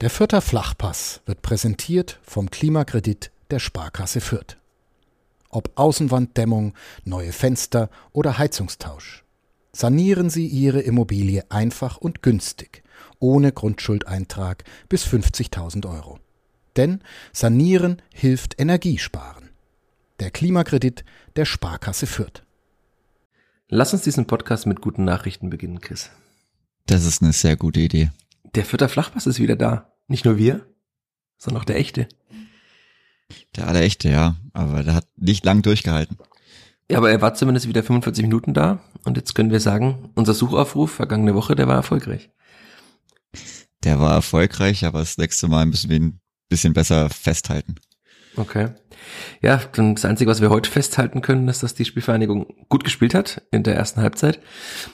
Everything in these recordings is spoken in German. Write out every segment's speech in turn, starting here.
Der Fürther Flachpass wird präsentiert vom Klimakredit der Sparkasse Fürth. Ob Außenwanddämmung, neue Fenster oder Heizungstausch. Sanieren Sie Ihre Immobilie einfach und günstig, ohne Grundschuldeintrag bis 50.000 Euro. Denn Sanieren hilft Energiesparen. Der Klimakredit der Sparkasse Fürth. Lass uns diesen Podcast mit guten Nachrichten beginnen, Chris. Das ist eine sehr gute Idee. Der Fürther Flachpass ist wieder da. Nicht nur wir, sondern auch der echte. Der allerechte, ja. Aber der hat nicht lang durchgehalten. Ja, aber er war zumindest wieder 45 Minuten da. Und jetzt können wir sagen, unser Suchaufruf vergangene Woche, der war erfolgreich. Der war erfolgreich, aber das nächste Mal müssen wir ihn ein bisschen besser festhalten. Okay. Ja, dann das Einzige, was wir heute festhalten können, ist, dass die Spielvereinigung gut gespielt hat in der ersten Halbzeit,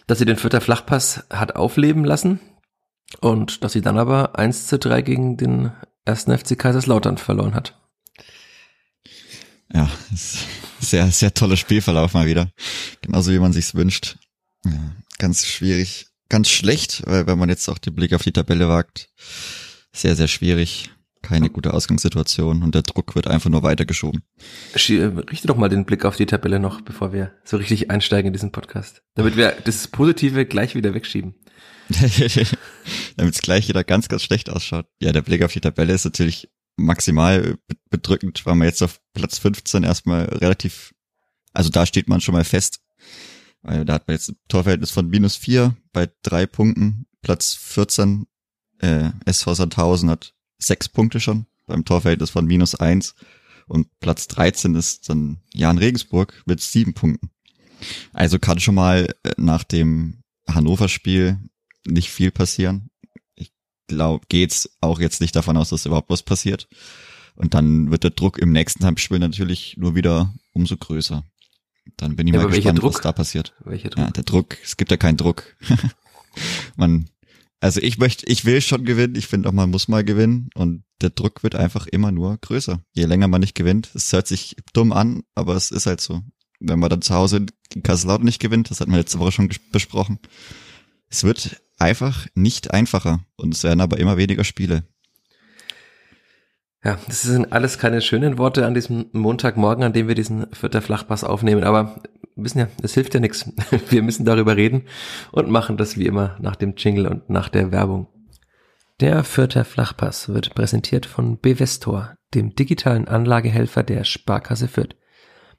dass sie den Vierter Flachpass hat aufleben lassen, und dass sie dann aber 1 zu 3 gegen den ersten FC Kaiserslautern verloren hat. Ja, sehr, sehr toller Spielverlauf mal wieder. Genauso wie man sich's wünscht. Ja, ganz schwierig, ganz schlecht, weil wenn man jetzt auch den Blick auf die Tabelle wagt, sehr, sehr schwierig. Keine gute Ausgangssituation und der Druck wird einfach nur weitergeschoben. Richte doch mal den Blick auf die Tabelle noch, bevor wir so richtig einsteigen in diesen Podcast. Damit wir das Positive gleich wieder wegschieben. Damit es gleich wieder ganz, ganz schlecht ausschaut. Ja, der Blick auf die Tabelle ist natürlich maximal bedrückend, weil man jetzt auf Platz 15 erstmal relativ, also da steht man schon mal fest. Weil da hat man jetzt ein Torverhältnis von minus vier bei drei Punkten. Platz 14, äh, SV Sandhausen hat sechs Punkte schon beim Torverhältnis von minus eins. Und Platz 13 ist dann Jan Regensburg mit sieben Punkten. Also kann schon mal äh, nach dem Hannover-Spiel nicht viel passieren. Ich glaube, geht's auch jetzt nicht davon aus, dass überhaupt was passiert. Und dann wird der Druck im nächsten Heimspiel natürlich nur wieder umso größer. Dann bin ich ja, mal gespannt, was da passiert. Welcher Druck? Ja, der Druck, es gibt ja keinen Druck. man, also ich möchte, ich will schon gewinnen. Ich finde auch, man muss mal gewinnen. Und der Druck wird einfach immer nur größer. Je länger man nicht gewinnt, es hört sich dumm an, aber es ist halt so. Wenn man dann zu Hause in Kaiserslautern nicht gewinnt, das hatten wir letzte Woche schon besprochen. Es wird einfach nicht einfacher und es werden aber immer weniger Spiele. Ja, das sind alles keine schönen Worte an diesem Montagmorgen, an dem wir diesen Vierter Flachpass aufnehmen, aber wir wissen ja, es hilft ja nichts. Wir müssen darüber reden und machen das wie immer nach dem Jingle und nach der Werbung. Der Vierter Flachpass wird präsentiert von Bevestor, dem digitalen Anlagehelfer der Sparkasse Fürth.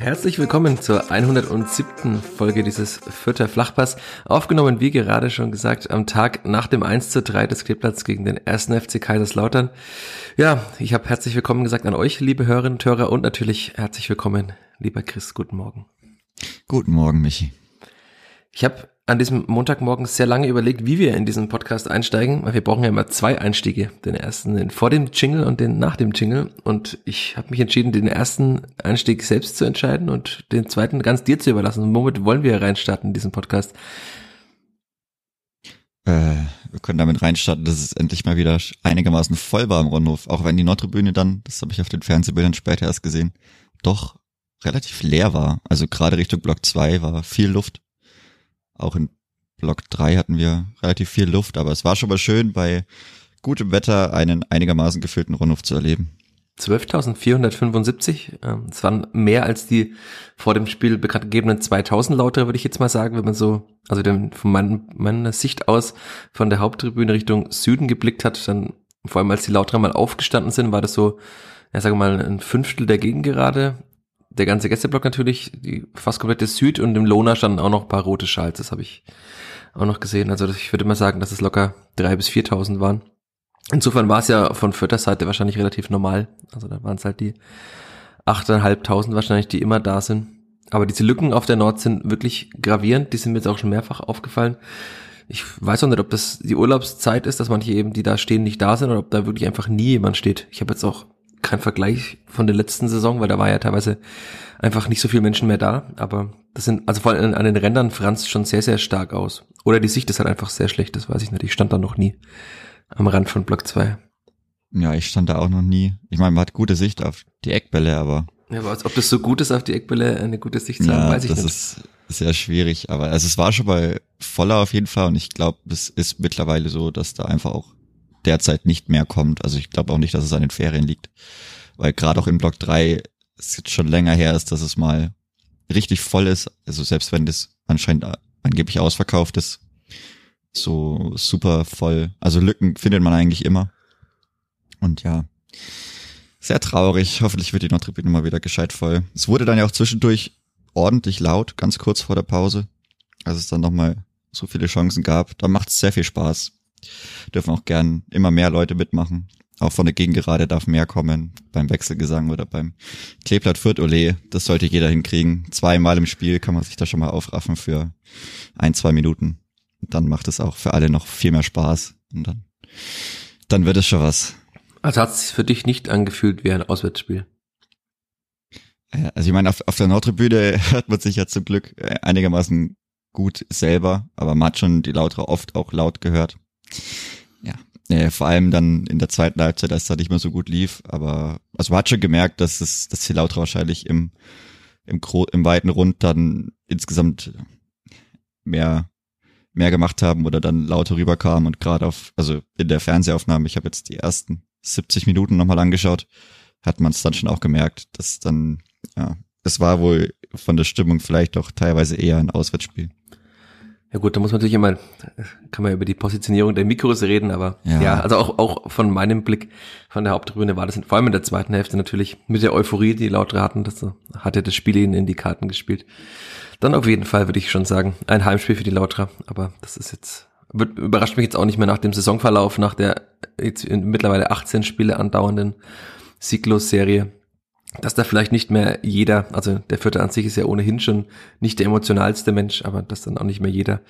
Herzlich willkommen zur 107. Folge dieses Vierter Flachpass. Aufgenommen, wie gerade schon gesagt, am Tag nach dem 1 zu 3 des Kleeblatts gegen den 1. FC Kaiserslautern. Ja, ich habe herzlich willkommen gesagt an euch, liebe Hörerinnen und Hörer, und natürlich herzlich willkommen, lieber Chris. Guten Morgen. Guten Morgen, Michi. Ich habe an diesem Montagmorgen sehr lange überlegt, wie wir in diesen Podcast einsteigen, weil wir brauchen ja immer zwei Einstiege. Den ersten den vor dem Jingle und den nach dem Jingle. Und ich habe mich entschieden, den ersten Einstieg selbst zu entscheiden und den zweiten ganz dir zu überlassen. womit wollen wir reinstarten in diesen Podcast? Äh, wir können damit reinstarten, dass es endlich mal wieder einigermaßen voll war im Rundhof. Auch wenn die Nordtribüne dann, das habe ich auf den Fernsehbildern später erst gesehen, doch relativ leer war. Also gerade Richtung Block 2 war viel Luft. Auch in Block 3 hatten wir relativ viel Luft, aber es war schon mal schön, bei gutem Wetter einen einigermaßen gefüllten Rundhof zu erleben. 12.475, ähm, das waren mehr als die vor dem Spiel bekannt gegebenen 2000 Lauter, würde ich jetzt mal sagen, wenn man so, also von mein, meiner Sicht aus von der Haupttribüne Richtung Süden geblickt hat, dann vor allem als die Lauter mal aufgestanden sind, war das so, ja, sagen wir mal, ein Fünftel der Gegengerade der ganze Gästeblock natürlich, die fast komplette Süd und im Lohner standen auch noch ein paar rote Schals, das habe ich auch noch gesehen. Also ich würde mal sagen, dass es locker drei bis viertausend waren. Insofern war es ja von Vierter Seite wahrscheinlich relativ normal. Also da waren es halt die achteinhalbtausend wahrscheinlich, die immer da sind. Aber diese Lücken auf der Nord sind wirklich gravierend, die sind mir jetzt auch schon mehrfach aufgefallen. ich weiß auch nicht, ob das die Urlaubszeit ist, dass manche eben, die da stehen, nicht da sind oder ob da wirklich einfach nie jemand steht. Ich habe jetzt auch keinen Vergleich von der letzten Saison, weil da war ja teilweise einfach nicht so viele Menschen mehr da. Aber das sind, also vor allem an den Rändern franzt schon sehr, sehr stark aus. Oder die Sicht ist halt einfach sehr schlecht, das weiß ich nicht. Ich stand da noch nie am Rand von Block 2. Ja, ich stand da auch noch nie. Ich meine, man hat gute Sicht auf die Eckbälle, aber. Ja, aber ob das so gut ist, auf die Eckbälle eine gute Sicht zu haben, ja, weiß ich das nicht. ist sehr schwierig. Aber also es war schon mal voller auf jeden Fall und ich glaube, es ist mittlerweile so, dass da einfach auch derzeit nicht mehr kommt. Also ich glaube auch nicht, dass es an den Ferien liegt. Weil gerade auch in Block 3 es jetzt schon länger her ist, dass es mal richtig voll ist. Also selbst wenn das anscheinend angeblich ausverkauft ist, so super voll. Also Lücken findet man eigentlich immer. Und ja, sehr traurig. Hoffentlich wird die Nordtribüne mal wieder gescheit voll. Es wurde dann ja auch zwischendurch ordentlich laut, ganz kurz vor der Pause, als es dann nochmal so viele Chancen gab. Da macht es sehr viel Spaß. Dürfen auch gern immer mehr Leute mitmachen. Auch von der Gegengerade darf mehr kommen. Beim Wechselgesang oder beim Kleeblatt Fürth Ole. Das sollte jeder hinkriegen. Zweimal im Spiel kann man sich da schon mal aufraffen für ein, zwei Minuten. Dann macht es auch für alle noch viel mehr Spaß. Und dann, dann wird es schon was. Also hat es sich für dich nicht angefühlt wie ein Auswärtsspiel. Ja, Also ich meine, auf, auf der Nordtribüne hört man sich ja zum Glück äh, einigermaßen gut selber, aber man hat schon die Lauter oft auch laut gehört. Ja, äh, vor allem dann in der zweiten Halbzeit, als es da nicht mehr so gut lief, aber also man hat schon gemerkt, dass es, dass die Lauter wahrscheinlich im im, Gro im weiten Rund dann insgesamt mehr mehr gemacht haben oder dann lauter rüberkamen und gerade auf also in der Fernsehaufnahme, ich habe jetzt die ersten 70 Minuten nochmal angeschaut, hat man es dann schon auch gemerkt, dass dann ja, es war wohl von der Stimmung vielleicht auch teilweise eher ein Auswärtsspiel. Ja gut, da muss man natürlich immer, kann man über die Positionierung der Mikros reden, aber ja, Ja. also auch, auch von meinem Blick von der Haupttribüne war das in, vor allem in der zweiten Hälfte natürlich mit der Euphorie, die Lautere hatten, das hatte das Spiel ihnen in die Karten gespielt. Dann auf jeden Fall würde ich schon sagen, ein Heimspiel für die Lauterer, aber das ist jetzt, wird, überrascht mich jetzt auch nicht mehr nach dem Saisonverlauf, nach der jetzt mittlerweile 18 Spiele andauernden Sieglos-Serie, dass da vielleicht nicht mehr jeder, also der Vierte an sich ist ja ohnehin schon nicht der emotionalste Mensch, aber dass dann auch nicht mehr jeder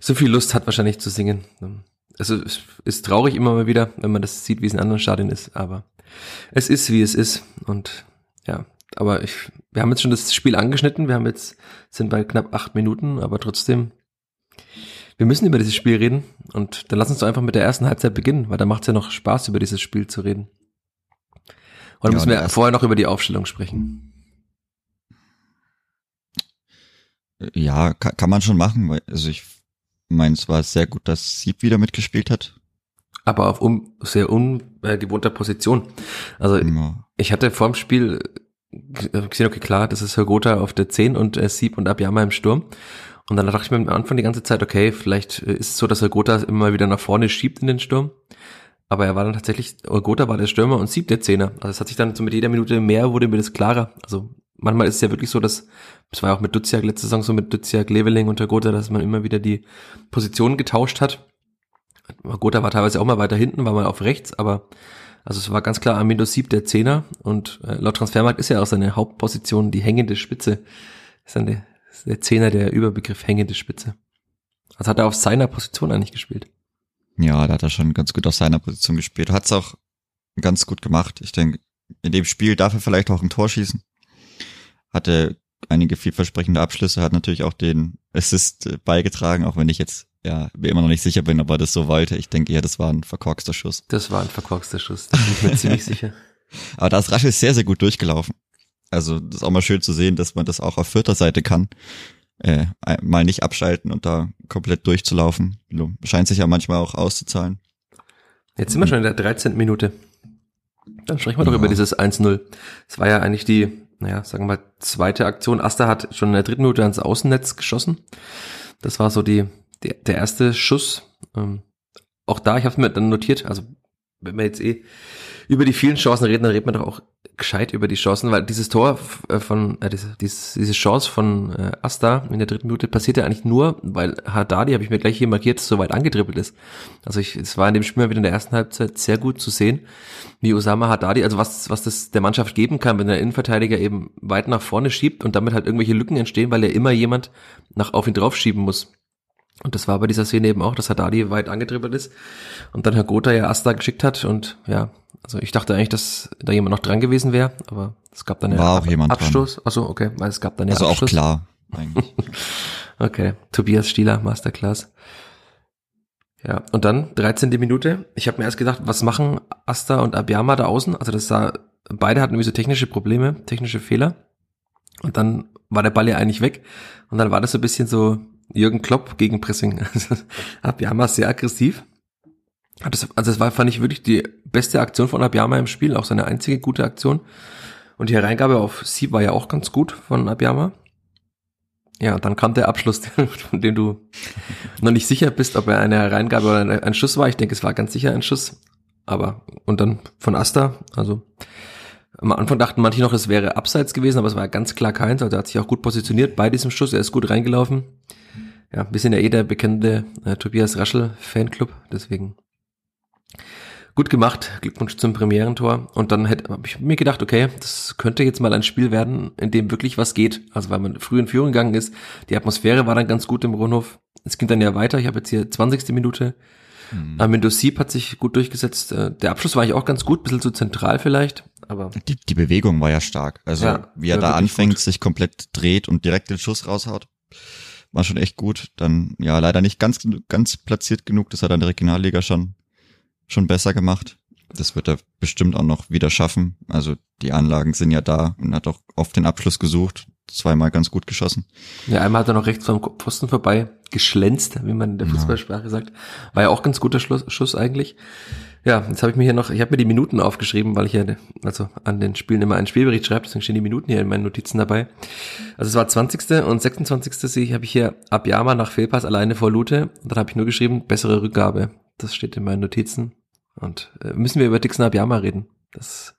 so viel Lust hat wahrscheinlich zu singen. Also es ist traurig immer mal wieder, wenn man das sieht, wie es in anderen Stadien ist, aber es ist, wie es ist und ja, aber ich, wir haben jetzt schon das Spiel angeschnitten, wir haben jetzt, sind bei knapp acht Minuten, aber trotzdem, wir müssen über dieses Spiel reden und dann lass uns doch einfach mit der ersten Halbzeit beginnen, weil da macht es ja noch Spaß, über dieses Spiel zu reden. Oder Ja, müssen wir vorher noch über die Aufstellung sprechen? Ja, kann, kann man schon machen, weil also ich meine, es war sehr gut, dass Sieb wieder mitgespielt hat. Aber auf un, sehr ungewohnter Position. Also Ja. ich hatte vorm Spiel äh, gesehen, okay, klar, das ist Hergotha auf der 10 und äh, Sieb und Abiyama im Sturm. Und dann dachte ich mir am Anfang die ganze Zeit, okay, vielleicht äh, ist es so, dass Hergotha immer wieder nach vorne schiebt in den Sturm. Aber er war dann tatsächlich, Hergotha war der Stürmer und Sieb der Zehner. Also es hat sich dann so mit jeder Minute mehr, wurde mir das klarer. Also manchmal ist es ja wirklich so, dass, das war ja auch mit Duziak letzte Saison so mit Duziak, Leveling und Hergotha, dass man immer wieder die Positionen getauscht hat. Hergotha war teilweise auch mal weiter hinten, war mal auf rechts, aber also es war ganz klar Armindo Sieb der Zehner und äh, laut Transfermarkt ist ja auch seine Hauptposition die hängende Spitze. Ist dann ist der Zehner der Überbegriff hängende Spitze. Also hat er auf seiner Position eigentlich gespielt. Ja, da hat er schon ganz gut auf seiner Position gespielt. Hat es auch ganz gut gemacht. Ich denke, in dem Spiel darf er vielleicht auch ein Tor schießen. Hatte einige vielversprechende Abschlüsse, hat natürlich auch den Assist äh, beigetragen, auch wenn ich jetzt ja mir immer noch nicht sicher bin, ob er das so wollte. Ich denke eher, das war ein verkorkster Schuss. Das war ein verkorkster Schuss, da bin ich mir ziemlich sicher. Aber da ist Raschel sehr, sehr gut durchgelaufen. Also das ist auch mal schön zu sehen, dass man das auch auf vierter Seite kann. Äh, mal nicht abschalten und da komplett durchzulaufen. Scheint sich ja manchmal auch auszuzahlen. Jetzt sind wir schon in der 13. Minute. Dann sprechen wir doch Ja. über dieses 1-0. Es war ja eigentlich die, naja, sagen wir mal, zweite Aktion. Asta hat schon in der dritten Minute ans Außennetz geschossen. Das war so die, der, der erste Schuss. Ähm, auch da, ich habe mir dann notiert, also wenn wir jetzt eh über die vielen Chancen reden, dann reden wir doch auch gescheit über die Chancen, weil dieses Tor äh, von, äh, diese, diese, Chance von äh, Asta in der dritten Minute passiert ja eigentlich nur, weil Haddadi, habe ich mir gleich hier markiert, so weit angedribbelt ist. Also ich, es war in dem Spiel mal wieder in der ersten Halbzeit sehr gut zu sehen, wie Osama Haddadi, also was, was das der Mannschaft geben kann, wenn der Innenverteidiger eben weit nach vorne schiebt und damit halt irgendwelche Lücken entstehen, weil er immer jemand nach auf ihn drauf schieben muss. Und das war bei dieser Szene eben auch, dass Haddadi weit angedribbelt ist und dann Herr Gotha ja Asta geschickt hat und ja, also ich dachte eigentlich, dass da jemand noch dran gewesen wäre, aber es gab dann ja War auch jemand Abstoß. Dran. Achso, okay, weil es gab dann ja Also Abstoß. auch klar, eigentlich. okay, Tobias Stieler, Masterclass. Ja, und dann 13. Minute. Ich habe mir erst gedacht, was machen Asta und Abiyama da außen? Also das sah, beide hatten irgendwie so technische Probleme, technische Fehler. Und dann war der Ball ja eigentlich weg. Und dann war das so ein bisschen so Jürgen Klopp gegen Pressing. Also Abiyama sehr aggressiv. Das, also das war, fand ich wirklich die beste Aktion von Abiyama im Spiel, auch seine einzige gute Aktion. Und die Hereingabe auf Sieb war ja auch ganz gut von Abiyama. Ja, dann kam der Abschluss, von dem du noch nicht sicher bist, ob er eine Hereingabe oder ein Schuss war. Ich denke, es war ganz sicher ein Schuss. Aber, und dann von Asta, also am Anfang dachten manche noch, es wäre abseits gewesen, aber es war ganz klar keins. Also er hat sich auch gut positioniert bei diesem Schuss. Er ist gut reingelaufen. Ja, wir sind ja eh der bekannte äh, Tobias Raschel Fanclub, deswegen gut gemacht. Glückwunsch zum Premierentor. Und dann hätte hab ich mir gedacht, okay, das könnte jetzt mal ein Spiel werden, in dem wirklich was geht. Also weil man früh in Führung gegangen ist. Die Atmosphäre war dann ganz gut im Rundhof. Es ging dann ja weiter. Ich habe jetzt hier 20. Minute. Mhm. Amindo Sieb hat sich gut durchgesetzt. Äh, der Abschluss war eigentlich auch ganz gut, bisschen zu zentral vielleicht. Aber die, die Bewegung war ja stark. Also ja, wie er da anfängt, gut. sich komplett dreht und direkt den Schuss raushaut, war schon echt gut. Dann ja leider nicht ganz ganz platziert genug. Das hat er in der Regionalliga schon schon besser gemacht. Das wird er bestimmt auch noch wieder schaffen. Also die Anlagen sind ja da und hat auch oft den Abschluss gesucht. Zweimal ganz gut geschossen. Ja, einmal hat er noch rechts vom Posten vorbei geschlänzt, wie man in der Fußballsprache ja. sagt. War ja auch ganz guter Schluss, Schuss eigentlich. Ja, jetzt habe ich mir hier noch, ich habe mir die Minuten aufgeschrieben, weil ich ja also an den Spielen immer einen Spielbericht schreibe, deswegen stehen die Minuten hier in meinen Notizen dabei. Also es war 20. und 26. sehe ich, habe ich hier Abjama nach Fehlpass alleine vor Lute und dann habe ich nur geschrieben, bessere Rückgabe. Das steht in meinen Notizen. Und äh, müssen wir über Dixon Abiyama reden. Das,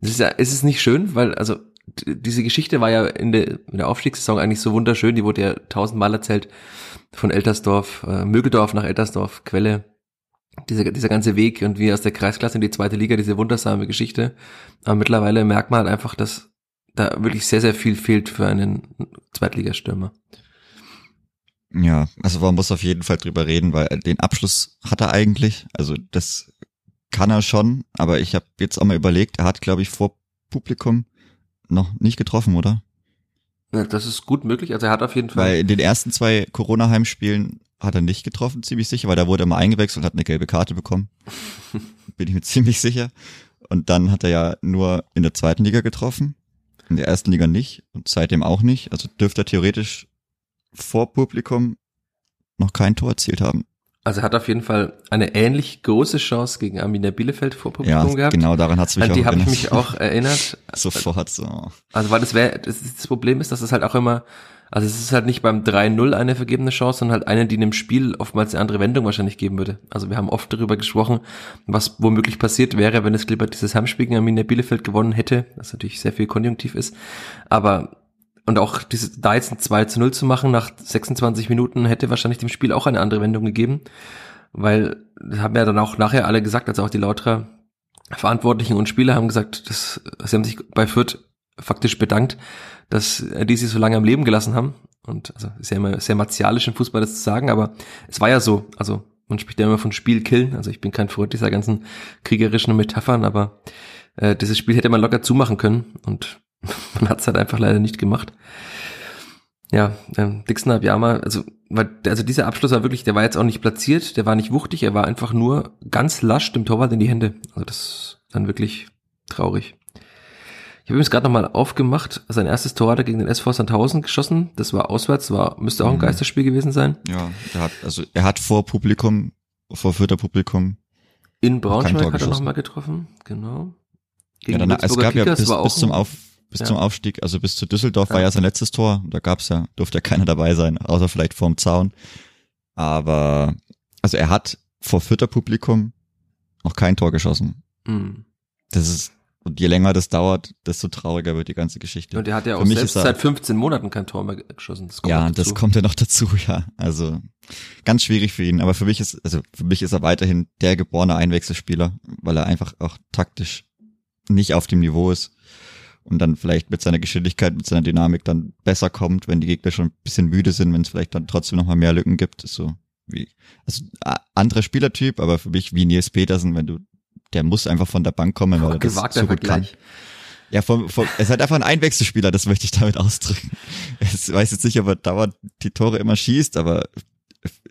das ist ja, ist es nicht schön, weil, also, diese Geschichte war ja in der, in der Aufstiegssaison eigentlich so wunderschön, die wurde ja tausendmal erzählt von Eltersdorf, äh, Mögeldorf nach Eltersdorf, Quelle, dieser, dieser ganze Weg und wie aus der Kreisklasse in die zweite Liga, diese wundersame Geschichte. Aber mittlerweile merkt man halt einfach, dass da wirklich sehr, sehr viel fehlt für einen Zweitligastürmer. Ja, also man muss auf jeden Fall drüber reden, weil den Abschluss hat er eigentlich. Also das kann er schon, aber ich habe jetzt auch mal überlegt, er hat, glaube ich, vor Publikum noch nicht getroffen, oder? Ja, das ist gut möglich. Also er hat auf jeden Fall. Weil in den ersten zwei Corona-Heimspielen hat er nicht getroffen, ziemlich sicher, weil da wurde er mal eingewechselt und hat eine gelbe Karte bekommen. Bin ich mir ziemlich sicher. Und dann hat er ja nur in der zweiten Liga getroffen, in der ersten Liga nicht und seitdem auch nicht. Also dürfte er theoretisch vor Publikum noch kein Tor erzielt haben. Also er hat auf jeden Fall eine ähnlich große Chance gegen Arminia Bielefeld vor Publikum ja, gehabt. genau, daran hat es mich An auch die habe ich mich auch erinnert. Sofort so. Also weil das wäre, das, das Problem ist, dass es halt auch immer, also es ist halt nicht beim 3-0 eine vergebene Chance, sondern halt eine, die in dem Spiel oftmals eine andere Wendung wahrscheinlich geben würde. Also wir haben oft darüber gesprochen, was womöglich passiert wäre, wenn es Klippert dieses Heimspiel gegen Arminia Bielefeld gewonnen hätte, das natürlich sehr viel konjunktiv ist. Aber und auch diese, da jetzt ein 2 zu 0 zu machen nach 26 Minuten hätte wahrscheinlich dem Spiel auch eine andere Wendung gegeben. Weil, das haben ja dann auch nachher alle gesagt, also auch die Lauterer Verantwortlichen und Spieler haben gesagt, dass, sie haben sich bei Fürth faktisch bedankt, dass die sie so lange am Leben gelassen haben. Und also ist sehr martialisch im Fußball das zu sagen, aber es war ja so. Also man spricht ja immer von Spiel killen. Also ich bin kein Freund dieser ganzen kriegerischen Metaphern, aber äh, dieses Spiel hätte man locker zumachen können. Und man hat es halt einfach leider nicht gemacht. Ja, ähm, Dixon Abiyama, also, weil, also dieser Abschluss war wirklich, der war jetzt auch nicht platziert, der war nicht wuchtig, er war einfach nur ganz lasch dem Torwart in die Hände. Also das ist dann wirklich traurig. Ich habe übrigens gerade nochmal aufgemacht, sein erstes Tor hat er gegen den SV Sandhausen geschossen. Das war auswärts, war, müsste auch ein mhm. Geisterspiel gewesen sein. Ja, er hat, also er hat vor Publikum, vor vierter Publikum. In Braunschweig hat er nochmal getroffen, genau. Gegen ja, dann, es gab Kickers ja bis, bis zum Auf, bis ja. zum Aufstieg, also bis zu Düsseldorf ja. war ja sein letztes Tor. Da gab's ja, durfte ja keiner dabei sein, außer vielleicht vorm Zaun. Aber also er hat vor vierter Publikum noch kein Tor geschossen. Mhm. Das ist, und je länger das dauert, desto trauriger wird die ganze Geschichte. Und er hat ja auch selbst seit 15 Monaten kein Tor mehr geschossen. Das ja, das kommt ja noch dazu, ja. Also ganz schwierig für ihn. Aber für mich ist, also für mich ist er weiterhin der geborene Einwechselspieler, weil er einfach auch taktisch nicht auf dem Niveau ist und dann vielleicht mit seiner Geschwindigkeit, mit seiner Dynamik dann besser kommt, wenn die Gegner schon ein bisschen müde sind, wenn es vielleicht dann trotzdem nochmal mehr Lücken gibt. Ist so wie, also anderer Spielertyp, aber für mich wie Nils Petersen, wenn du, der muss einfach von der Bank kommen, weil er das so gut kann. Ja, vom, vom, es ist halt einfach ein Einwechselspieler, das möchte ich damit ausdrücken. Ich weiß jetzt nicht, ob er dauernd die Tore immer schießt, aber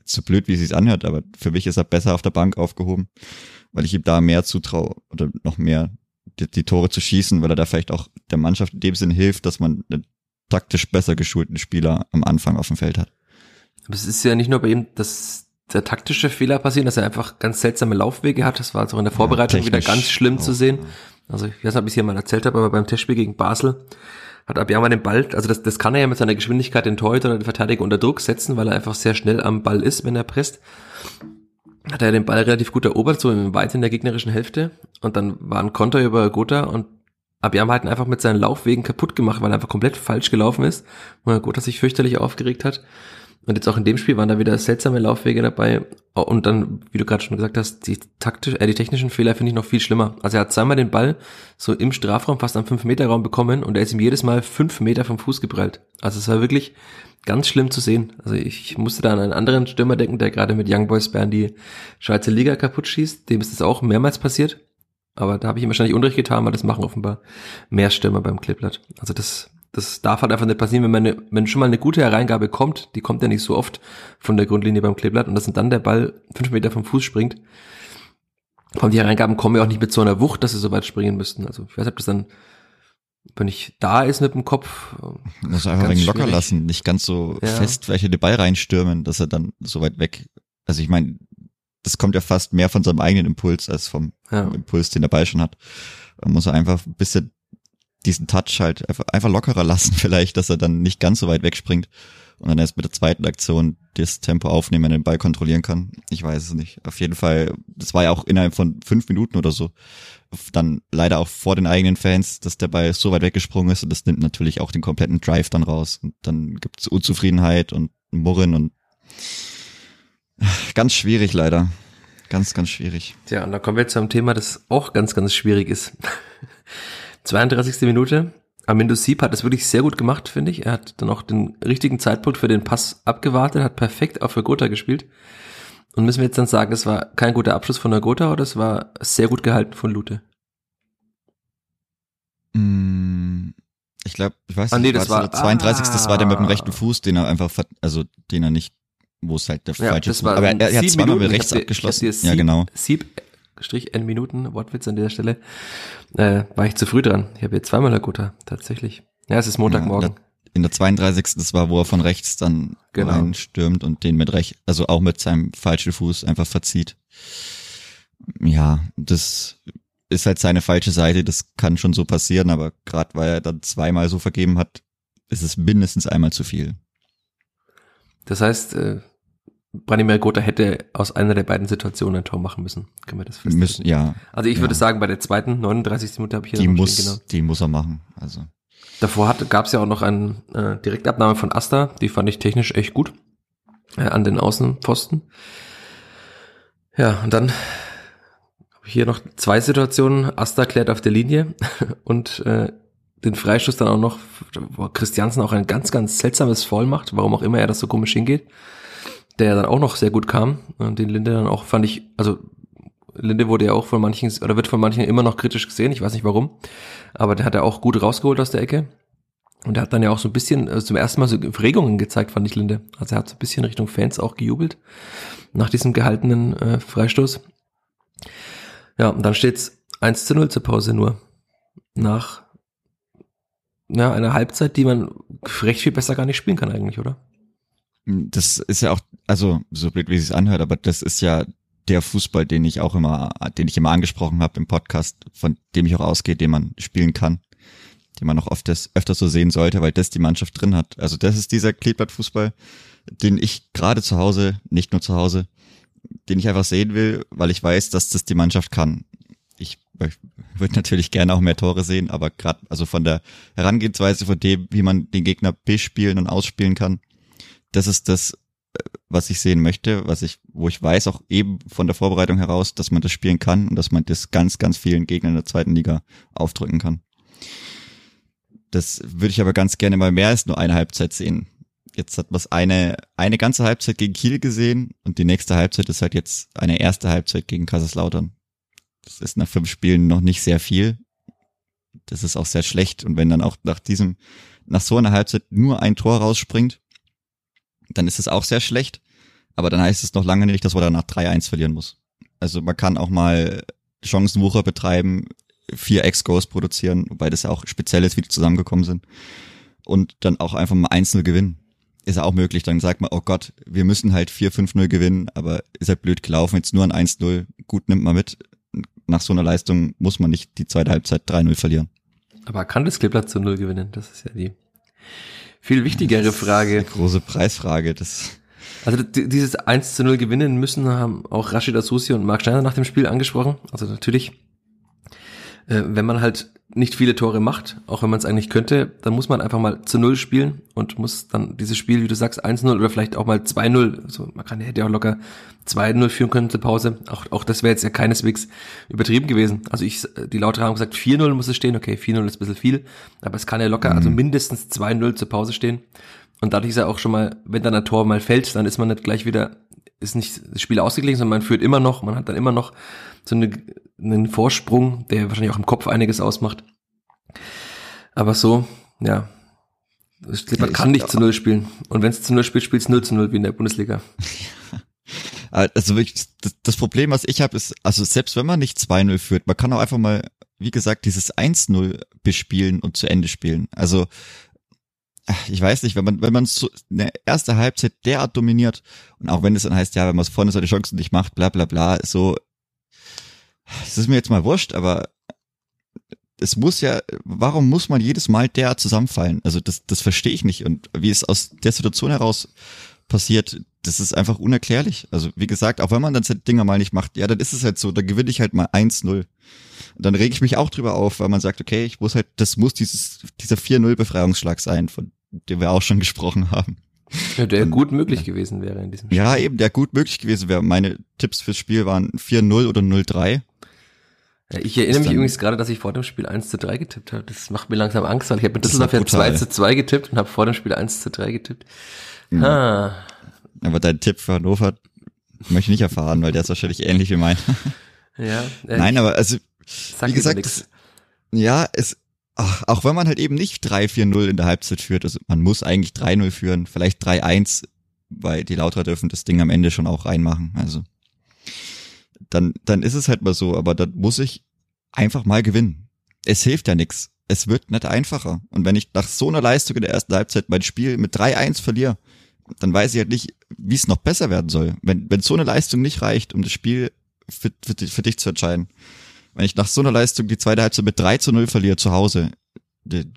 so blöd, wie es sich anhört, aber für mich ist er besser auf der Bank aufgehoben, weil ich ihm da mehr zutraue oder noch mehr die, die Tore zu schießen, weil er da vielleicht auch der Mannschaft in dem Sinn hilft, dass man einen taktisch besser geschulten Spieler am Anfang auf dem Feld hat. Aber es ist ja nicht nur bei ihm, dass der taktische Fehler passiert, dass er einfach ganz seltsame Laufwege hat. Das war jetzt auch in der Vorbereitung ja, wieder ganz schlimm auch, zu sehen. Also ich weiß nicht, ob ich es hier mal erzählt habe, aber beim Testspiel gegen Basel hat Abiyama den Ball, also das, das kann er ja mit seiner Geschwindigkeit den Torhüter oder den Verteidiger unter Druck setzen, weil er einfach sehr schnell am Ball ist, wenn er presst. Hat er den Ball relativ gut erobert, so weit in der gegnerischen Hälfte. Und dann war ein Konter über Gotha und Abiyama hat ihn einfach mit seinen Laufwegen kaputt gemacht, weil er einfach komplett falsch gelaufen ist. Und Gotha sich fürchterlich aufgeregt hat. Und jetzt auch in dem Spiel waren da wieder seltsame Laufwege dabei. Und dann, wie du gerade schon gesagt hast, die taktisch, äh, die technischen Fehler finde ich noch viel schlimmer. Also er hat zweimal den Ball so im Strafraum fast am 5-Meter-Raum bekommen und er ist ihm jedes Mal fünf Meter vom Fuß geprellt. Also es war wirklich ganz schlimm zu sehen. Also ich musste da an einen anderen Stürmer denken, der gerade mit Young Boys Bern die Schweizer Liga kaputt schießt. Dem ist das auch mehrmals passiert. Aber da habe ich ihm wahrscheinlich Unrecht getan, weil das machen offenbar mehr Stürmer beim Kleeblatt. Also das das darf halt einfach nicht passieren, wenn man wenn schon mal eine gute Hereingabe kommt, die kommt ja nicht so oft von der Grundlinie beim Kleeblatt und dass dann der Ball fünf Meter vom Fuß springt. Kommen die Hereingaben kommen ja auch nicht mit so einer Wucht, dass sie so weit springen müssten. Also ich weiß nicht, ob das dann, wenn ich da ist mit dem Kopf. Muss einfach ein locker lassen, nicht ganz so ja. fest in den Ball reinstürmen, dass er dann so weit weg. Also ich meine, das kommt ja fast mehr von seinem eigenen Impuls als vom ja. Impuls, den der Ball schon hat. Da muss er einfach ein bisschen diesen Touch halt einfach, lockerer lassen vielleicht, dass er dann nicht ganz so weit wegspringt und dann erst mit der zweiten Aktion das Tempo aufnehmen, den Ball kontrollieren kann. Ich weiß es nicht. Auf jeden Fall, das war ja auch innerhalb von fünf Minuten oder so. Dann leider auch vor den eigenen Fans, dass der Ball so weit weggesprungen ist und das nimmt natürlich auch den kompletten Drive dann raus. Und dann gibt's Unzufriedenheit und Murren und ganz schwierig leider. Ganz, ganz schwierig. Tja, und da kommen wir zu einem Thema, das auch ganz, ganz schwierig ist. 32. Minute. Amindo Sieb hat das wirklich sehr gut gemacht, finde ich. Er hat dann auch den richtigen Zeitpunkt für den Pass abgewartet, hat perfekt auch für Gotha gespielt. Und müssen wir jetzt dann sagen, es war kein guter Abschluss von der Gotha oder es war sehr gut gehalten von Lute? Mm, ich glaube, ich weiß ah, nicht, nee, das war, war der 32. Ah, das war der mit dem rechten Fuß, den er einfach, also den er nicht, wo es halt der ja, falsche Fuß, aber er, er hat zweimal mit rechts abgeschlossen. ja, genau. Sieb Strich N Minuten, Wortwitz an dieser Stelle, äh, war ich zu früh dran. Ich habe jetzt zweimal Laguta, tatsächlich. Ja, es ist Montagmorgen. Ja, in der 32. Das war, wo er von rechts dann genau. reinstürmt und den mit rechts, also auch mit seinem falschen Fuß einfach verzieht. Ja, das ist halt seine falsche Seite, das kann schon so passieren, aber gerade weil er dann zweimal so vergeben hat, ist es mindestens einmal zu viel. Das heißt, äh, Branimir Gotha hätte aus einer der beiden Situationen ein Tor machen müssen. Können wir das feststellen? Müssen, ja. Also ich ja. würde sagen, bei der zweiten, 39. Minute habe ich hier die muss, stehen, genau. Die muss er machen. Also. Davor gab es ja auch noch eine äh, Direktabnahme von Asta, die fand ich technisch echt gut. Äh, an den Außenpfosten. Ja, und dann hier noch zwei Situationen. Asta klärt auf der Linie und äh, den Freistoß dann auch noch, wo Christiansen auch ein ganz, ganz seltsames Foul macht, warum auch immer er das so komisch hingeht der dann auch noch sehr gut kam und den Linde dann auch fand ich, also Linde wurde ja auch von manchen oder wird von manchen immer noch kritisch gesehen, ich weiß nicht warum, aber der hat er auch gut rausgeholt aus der Ecke und er hat dann ja auch so ein bisschen also zum ersten Mal so Regungen gezeigt, fand ich Linde. Also er hat so ein bisschen Richtung Fans auch gejubelt nach diesem gehaltenen äh, Freistoß. Ja, und dann steht's 1 zu 0 zur Pause nur. Nach ja, einer Halbzeit, die man recht viel besser gar nicht spielen kann eigentlich, oder? Das ist ja auch, also so blöd wie es anhört, aber das ist ja der Fußball, den ich auch immer, den ich immer angesprochen habe im Podcast, von dem ich auch ausgehe, den man spielen kann, den man auch oft öfter so sehen sollte, weil das die Mannschaft drin hat. Also das ist dieser Kleeblatt-Fußball, den ich gerade zu Hause, nicht nur zu Hause, den ich einfach sehen will, weil ich weiß, dass das die Mannschaft kann. Ich, würde natürlich gerne auch mehr Tore sehen, aber gerade also von der Herangehensweise von dem, wie man den Gegner bespielen und ausspielen kann, das ist das, was ich sehen möchte, was ich, wo ich weiß, auch eben von der Vorbereitung heraus, dass man das spielen kann und dass man das ganz, ganz vielen Gegnern der zweiten Liga aufdrücken kann. Das würde ich aber ganz gerne mal mehr als nur eine Halbzeit sehen. Jetzt hat man eine, eine ganze Halbzeit gegen Kiel gesehen und die nächste Halbzeit ist halt jetzt eine erste Halbzeit gegen Kaiserslautern. Das ist nach fünf Spielen noch nicht sehr viel. Das ist auch sehr schlecht. Und wenn dann auch nach diesem, nach so einer Halbzeit nur ein Tor rausspringt, dann ist es auch sehr schlecht. Aber dann heißt es noch lange nicht, dass man danach 3-1 verlieren muss. Also man kann auch mal Chancenwucher betreiben, vier Ex-Goals produzieren, wobei das ja auch speziell ist, wie die zusammengekommen sind. Und dann auch einfach mal 1-0 gewinnen. Ist ja auch möglich. Dann sagt man, oh Gott, wir müssen halt 4-5-0 gewinnen, aber ist halt blöd gelaufen. Jetzt nur ein 1-0. Gut, nimmt man mit. Nach so einer Leistung muss man nicht die zweite Halbzeit 3-0 verlieren. Aber kann das Kleeblatt zu Null gewinnen? Das ist ja die viel wichtigere Frage. große Preisfrage. Das also dieses 1 zu 0 gewinnen müssen haben auch Rashid Asusi und Marc Schneider nach dem Spiel angesprochen. Also natürlich, äh, wenn man halt nicht viele Tore macht, auch wenn man es eigentlich könnte, dann muss man einfach mal zu Null spielen und muss dann dieses Spiel, wie du sagst, 1-0 oder vielleicht auch mal 2-0. Also man kann hätte ja auch locker 2-0 führen können zur Pause. Auch, auch das wäre jetzt ja keineswegs übertrieben gewesen. Also ich, die Lauter haben gesagt, 4-0 muss es stehen. Okay, 4-0 ist ein bisschen viel, aber es kann ja locker, also mhm. also mindestens 2-0 zur Pause stehen. Und dadurch ist ja auch schon mal, wenn dann ein Tor mal fällt, dann ist man nicht gleich wieder, ist nicht das Spiel ausgeglichen, sondern man führt immer noch, man hat dann immer noch so eine, einen Vorsprung, der wahrscheinlich auch im Kopf einiges ausmacht. Aber so, ja, man kann nicht zu Null spielen. Und wenn es zu Null spielt, spielt es 0 zu 0 wie in der Bundesliga. Also wirklich, das, das Problem, was ich habe, ist, also selbst wenn man nicht 2-0 führt, man kann auch einfach mal, wie gesagt, dieses 1-0 bespielen und zu Ende spielen. Also ich weiß nicht, wenn man, wenn man so eine erste Halbzeit derart dominiert und auch wenn es dann heißt, ja, wenn man es vorne seine Chancen nicht macht, bla bla bla, so, es ist mir jetzt mal wurscht, aber es muss ja, warum muss man jedes Mal derart zusammenfallen? Also das, das verstehe ich nicht. Und wie es aus der Situation heraus passiert, das ist einfach unerklärlich. Also wie gesagt, auch wenn man dann Dinger mal nicht macht, ja, dann ist es halt so, dann gewinne ich halt mal 1-0. Und dann rege ich mich auch drüber auf, weil man sagt, okay, ich muss halt, das muss dieses, dieser 4-0 Befreiungsschlag sein, von dem wir auch schon gesprochen haben. Ja, der Und, gut möglich gewesen wäre in diesem Spiel. Ja, eben, der gut möglich gewesen wäre. Meine Tipps fürs Spiel waren 4-0 oder 0-3. Ja, ich erinnere mich übrigens gerade, dass ich vor dem Spiel 1 zu 3 getippt habe. Das macht mir langsam Angst, weil ich habe mit Düsseldorf ja 2 zu 2 getippt und habe vor dem Spiel 1 zu 3 getippt. Mhm. Ha. Aber dein Tipp für Hannover möchte ich nicht erfahren, weil der ist wahrscheinlich ähnlich wie mein. Ja. Äh, Nein, aber also, wie gesagt, das, ja, es, ach, auch wenn man halt eben nicht 3-4-0 in der Halbzeit führt, also man muss eigentlich 3-0 führen, vielleicht 3-1, weil die Lauter dürfen das Ding am Ende schon auch reinmachen, also dann, dann ist es halt mal so, aber dann muss ich einfach mal gewinnen. Es hilft ja nichts. Es wird nicht einfacher. Und wenn ich nach so einer Leistung in der ersten Halbzeit mein Spiel mit 3-1 verliere, dann weiß ich halt nicht, wie es noch besser werden soll. Wenn, wenn so eine Leistung nicht reicht, um das Spiel für, für, für dich zu entscheiden. Wenn ich nach so einer Leistung die zweite Halbzeit mit 3 zu 0 verliere zu Hause,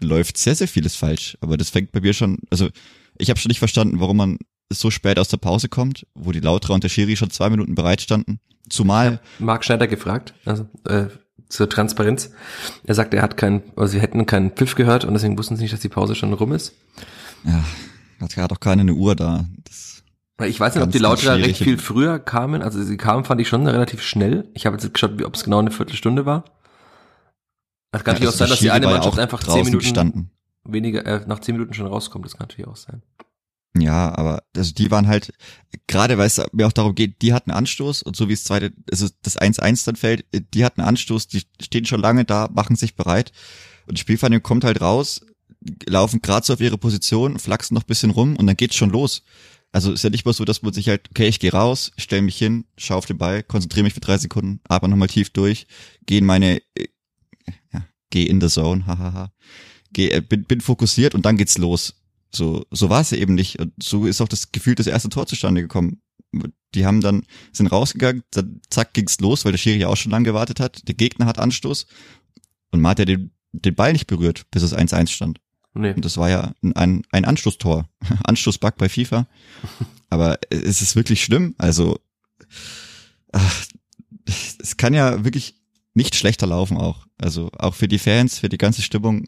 läuft sehr, sehr vieles falsch. Aber das fängt bei mir schon, also ich habe schon nicht verstanden, warum man so spät aus der Pause kommt, wo die Lautra und der Schiri schon zwei Minuten bereit standen. Zumal. Marc Schneider gefragt, also äh, zur Transparenz. Er sagt, er hat keinen, also sie hätten keinen Pfiff gehört und deswegen wussten sie nicht, dass die Pause schon rum ist. Ja, hat ja doch keine eine Uhr da. Das ich weiß nicht, ob die Lauter recht viel früher kamen. Also sie kamen, fand ich schon relativ schnell. Ich habe jetzt geschaut, ob es genau eine Viertelstunde war. Es kann ja, natürlich auch sein, dass die eine Mannschaft einfach zehn Minuten gestanden. weniger, äh, nach zehn Minuten schon rauskommt. Das kann natürlich auch sein. Ja, aber also die waren halt, gerade weil es mir auch darum geht, die hatten Anstoß und so wie es zweite, also das 1-1 dann fällt, die hatten Anstoß, die stehen schon lange da, machen sich bereit und die Spielvereinigung kommt halt raus, laufen gerade so auf ihre Position, flachsen noch bisschen rum und dann geht's schon los. Also ist ja nicht mal so, dass man sich halt, okay, ich gehe raus, stell mich hin, schau auf den Ball, konzentriere mich für drei Sekunden, atme nochmal tief durch, gehe in meine, äh, ja, geh in the zone, hahaha, geh, äh, bin, bin fokussiert und dann geht's los so, so war es ja eben nicht. Und so ist auch das Gefühl das erste Tor zustande gekommen. Die haben dann, sind rausgegangen, dann zack ging's los, weil der Schiri ja auch schon lange gewartet hat. Der Gegner hat Anstoß und man hat ja den, den Ball nicht berührt, bis es 1-1 stand. Nee. Und das war ja ein, ein Anstoßtor. Anstoßbug bei FIFA. Aber es ist wirklich schlimm. Also, ach, es kann ja wirklich nicht schlechter laufen auch. Also auch für die Fans, für die ganze Stimmung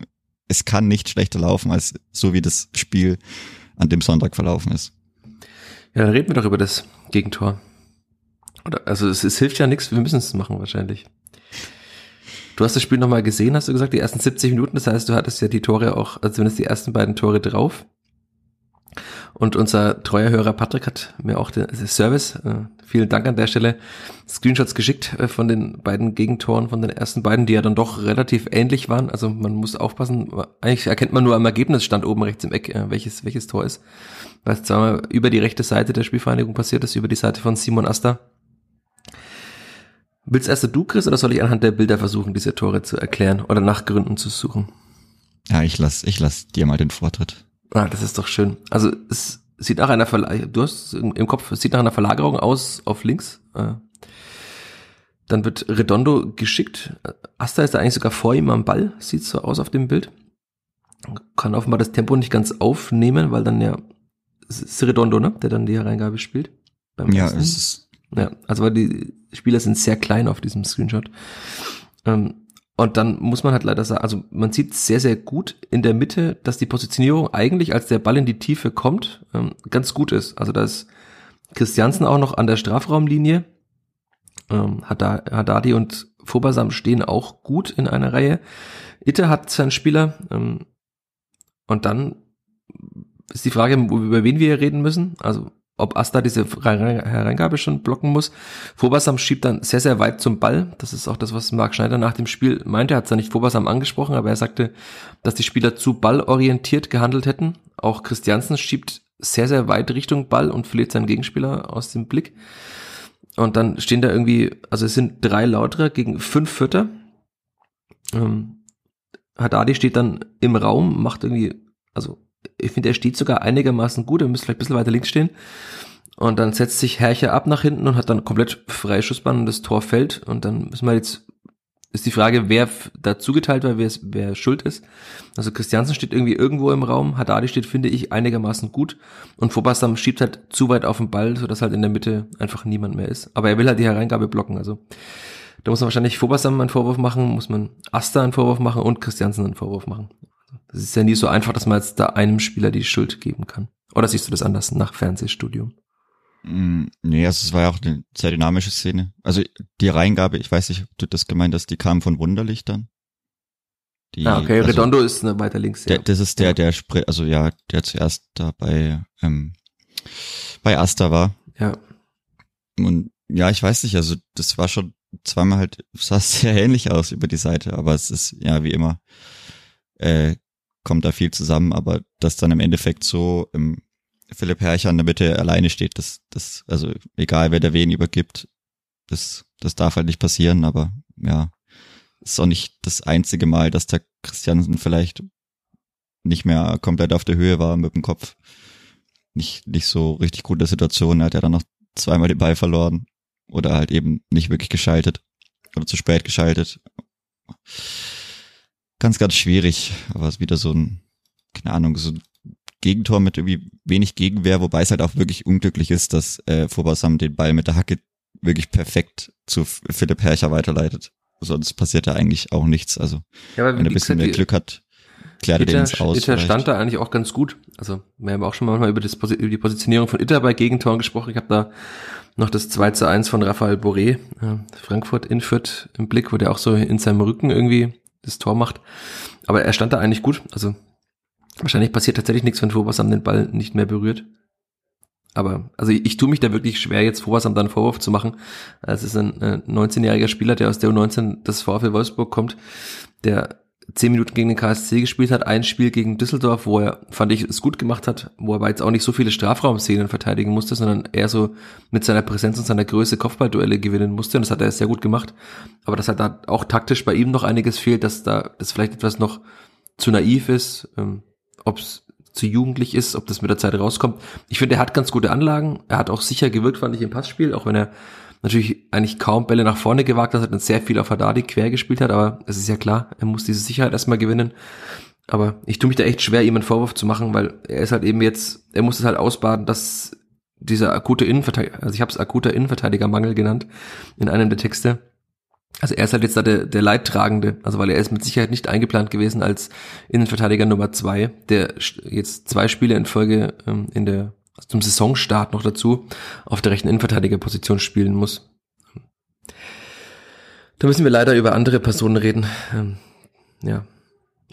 es kann nicht schlechter laufen, als so wie das Spiel an dem Sonntag verlaufen ist. Ja, dann reden wir doch über das Gegentor. Oder, also es, es hilft ja nichts, wir müssen es machen wahrscheinlich. Du hast das Spiel nochmal gesehen, hast du gesagt, die ersten 70 Minuten. Das heißt, du hattest ja die Tore auch, also zumindest die ersten beiden Tore drauf. Und unser treuer Hörer Patrick hat mir auch den, Service, äh, vielen Dank an der Stelle, Screenshots geschickt äh, von den beiden Gegentoren, von den ersten beiden, die ja dann doch relativ ähnlich waren. Also man muss aufpassen, eigentlich erkennt man nur am Ergebnisstand oben rechts im Eck, äh, welches, welches Tor ist. Weil es zweimal über die rechte Seite der Spielvereinigung passiert ist, über die Seite von Simon Asta. Willst erst du, Chris, oder soll ich anhand der Bilder versuchen, diese Tore zu erklären oder nach Gründen zu suchen? Ja, ich lass, ich lass dir mal den Vortritt. Ah, das ist doch schön. Also es sieht nach einer Verlagerung, du hast im Kopf, es sieht nach einer Verlagerung aus auf links. Äh. Dann wird Redondo geschickt. Asta ist da eigentlich sogar vor ihm am Ball, sieht so aus auf dem Bild. Kann offenbar das Tempo nicht ganz aufnehmen, weil dann ja, es ist Redondo, ne, der dann die Hereingabe spielt. ja, ersten. es ist. Ja, also weil die Spieler sind sehr klein auf diesem Screenshot. Ähm, und dann muss man halt leider sagen, also man sieht sehr, sehr gut in der Mitte, dass die Positionierung eigentlich, als der Ball in die Tiefe kommt, ähm, ganz gut ist. Also da ist Christiansen auch noch an der Strafraumlinie. Ähm, Haddadi und Fobasam stehen auch gut in einer Reihe. Itte hat seinen Spieler. Ähm, und dann ist die Frage, über wen wir hier reden müssen. Also ob Asta diese Hereingabe schon blocken muss. Fobasam schiebt dann sehr, sehr weit zum Ball. Das ist auch das, was Marc Schneider nach dem Spiel meinte. Er hat zwar nicht Fobasam angesprochen, aber er sagte, dass die Spieler zu ballorientiert gehandelt hätten. Auch Christiansen schiebt sehr, sehr weit Richtung Ball und verliert seinen Gegenspieler aus dem Blick. Und dann stehen da irgendwie, also es sind drei Lauterer gegen fünf Vierter. Ähm, Haddadi steht dann im Raum, macht irgendwie, also ich finde, er steht sogar einigermaßen gut, er müsste vielleicht ein bisschen weiter links stehen. Und dann setzt sich Herrcher ab nach hinten und hat dann komplett freie Schussbahn und das Tor fällt. Und dann müssen wir jetzt, ist die Frage, wer da zugeteilt war, wer, wer schuld ist. Also Christiansen steht irgendwie irgendwo im Raum, Haddadi steht, finde ich, einigermaßen gut. Und Fobassam schiebt halt zu weit auf den Ball, sodass halt in der Mitte einfach niemand mehr ist. Aber er will halt die Hereingabe blocken, also. Da muss man wahrscheinlich Fobassam einen Vorwurf machen, muss man Asta einen Vorwurf machen und Christiansen einen Vorwurf machen. Das ist ja nie so einfach, dass man jetzt da einem Spieler die Schuld geben kann. Oder siehst du das anders nach Fernsehstudium? Mm, nee, also es war ja auch eine sehr dynamische Szene. Also die Reingabe, ich weiß nicht, ob du das gemeint hast, die kam von Wunderlichtern. Die, ah, okay, also, Redondo ist eine weiter links. Der, das ist der, der also ja, der zuerst da bei, ähm, bei Asta war. Ja. Und ja, ich weiß nicht, also das war schon zweimal halt, sah sehr ähnlich aus über die Seite, aber es ist ja wie immer äh, kommt da viel zusammen, aber dass dann im Endeffekt so im Philipp Herrcher in der Mitte alleine steht, das, das, also egal wer der wen übergibt, das, das darf halt nicht passieren, aber ja, ist auch nicht das einzige Mal, dass der Christiansen vielleicht nicht mehr komplett auf der Höhe war mit dem Kopf. Nicht, nicht so richtig gute Situation. Er hat ja dann noch zweimal den Ball verloren oder halt eben nicht wirklich geschaltet oder zu spät geschaltet ganz, ganz schwierig. Aber es ist wieder so ein, keine Ahnung, so ein Gegentor mit irgendwie wenig Gegenwehr, wobei es halt auch wirklich unglücklich ist, dass äh, Vorbausam den Ball mit der Hacke wirklich perfekt zu Philipp Herrcher weiterleitet. Sonst passiert da eigentlich auch nichts. Also ja, wenn er ein bisschen mehr Glück hat, klärt er den ins Aus. Itter stand da eigentlich auch ganz gut. Also wir haben auch schon mal über, das, über die Positionierung von Itter bei Gegentoren gesprochen. Ich habe da noch das 2 zu 1 von Raphael Boré, äh, Frankfurt in Fürth im Blick, wo der auch so in seinem Rücken irgendwie das Tor macht. Aber er stand da eigentlich gut. Also wahrscheinlich passiert tatsächlich nichts, wenn Vorwasam den Ball nicht mehr berührt. Aber also ich, ich tue mich da wirklich schwer, jetzt Vorwasam dann Vorwurf zu machen. Es ist ein äh, 19-jähriger Spieler, der aus der U19 des VfL Wolfsburg kommt, der zehn Minuten gegen den KSC gespielt hat, ein Spiel gegen Düsseldorf, wo er, fand ich, es gut gemacht hat, wo er aber jetzt auch nicht so viele Strafraumszenen verteidigen musste, sondern eher so mit seiner Präsenz und seiner Größe Kopfballduelle gewinnen musste. Und das hat er sehr gut gemacht. Aber dass halt da auch taktisch bei ihm noch einiges fehlt, dass da das vielleicht etwas noch zu naiv ist, ähm, ob es zu jugendlich ist, ob das mit der Zeit rauskommt. Ich finde, er hat ganz gute Anlagen. Er hat auch sicher gewirkt, fand ich, im Passspiel, auch wenn er natürlich eigentlich kaum Bälle nach vorne gewagt hat, und sehr viel auf Haddadi quer gespielt hat, aber es ist ja klar, er muss diese Sicherheit erstmal gewinnen. Aber ich tue mich da echt schwer, ihm einen Vorwurf zu machen, weil er ist halt eben jetzt, er muss es halt ausbaden, dass dieser akute Innenverteidiger, also ich habe es akuter Innenverteidigermangel genannt in einem der Texte. Also er ist halt jetzt da der, der Leidtragende, also weil er ist mit Sicherheit nicht eingeplant gewesen als Innenverteidiger Nummer zwei, der jetzt zwei Spiele in Folge ähm, in der zum Saisonstart noch dazu auf der rechten Innenverteidigerposition spielen muss. Da müssen wir leider über andere Personen reden. Ähm, ja.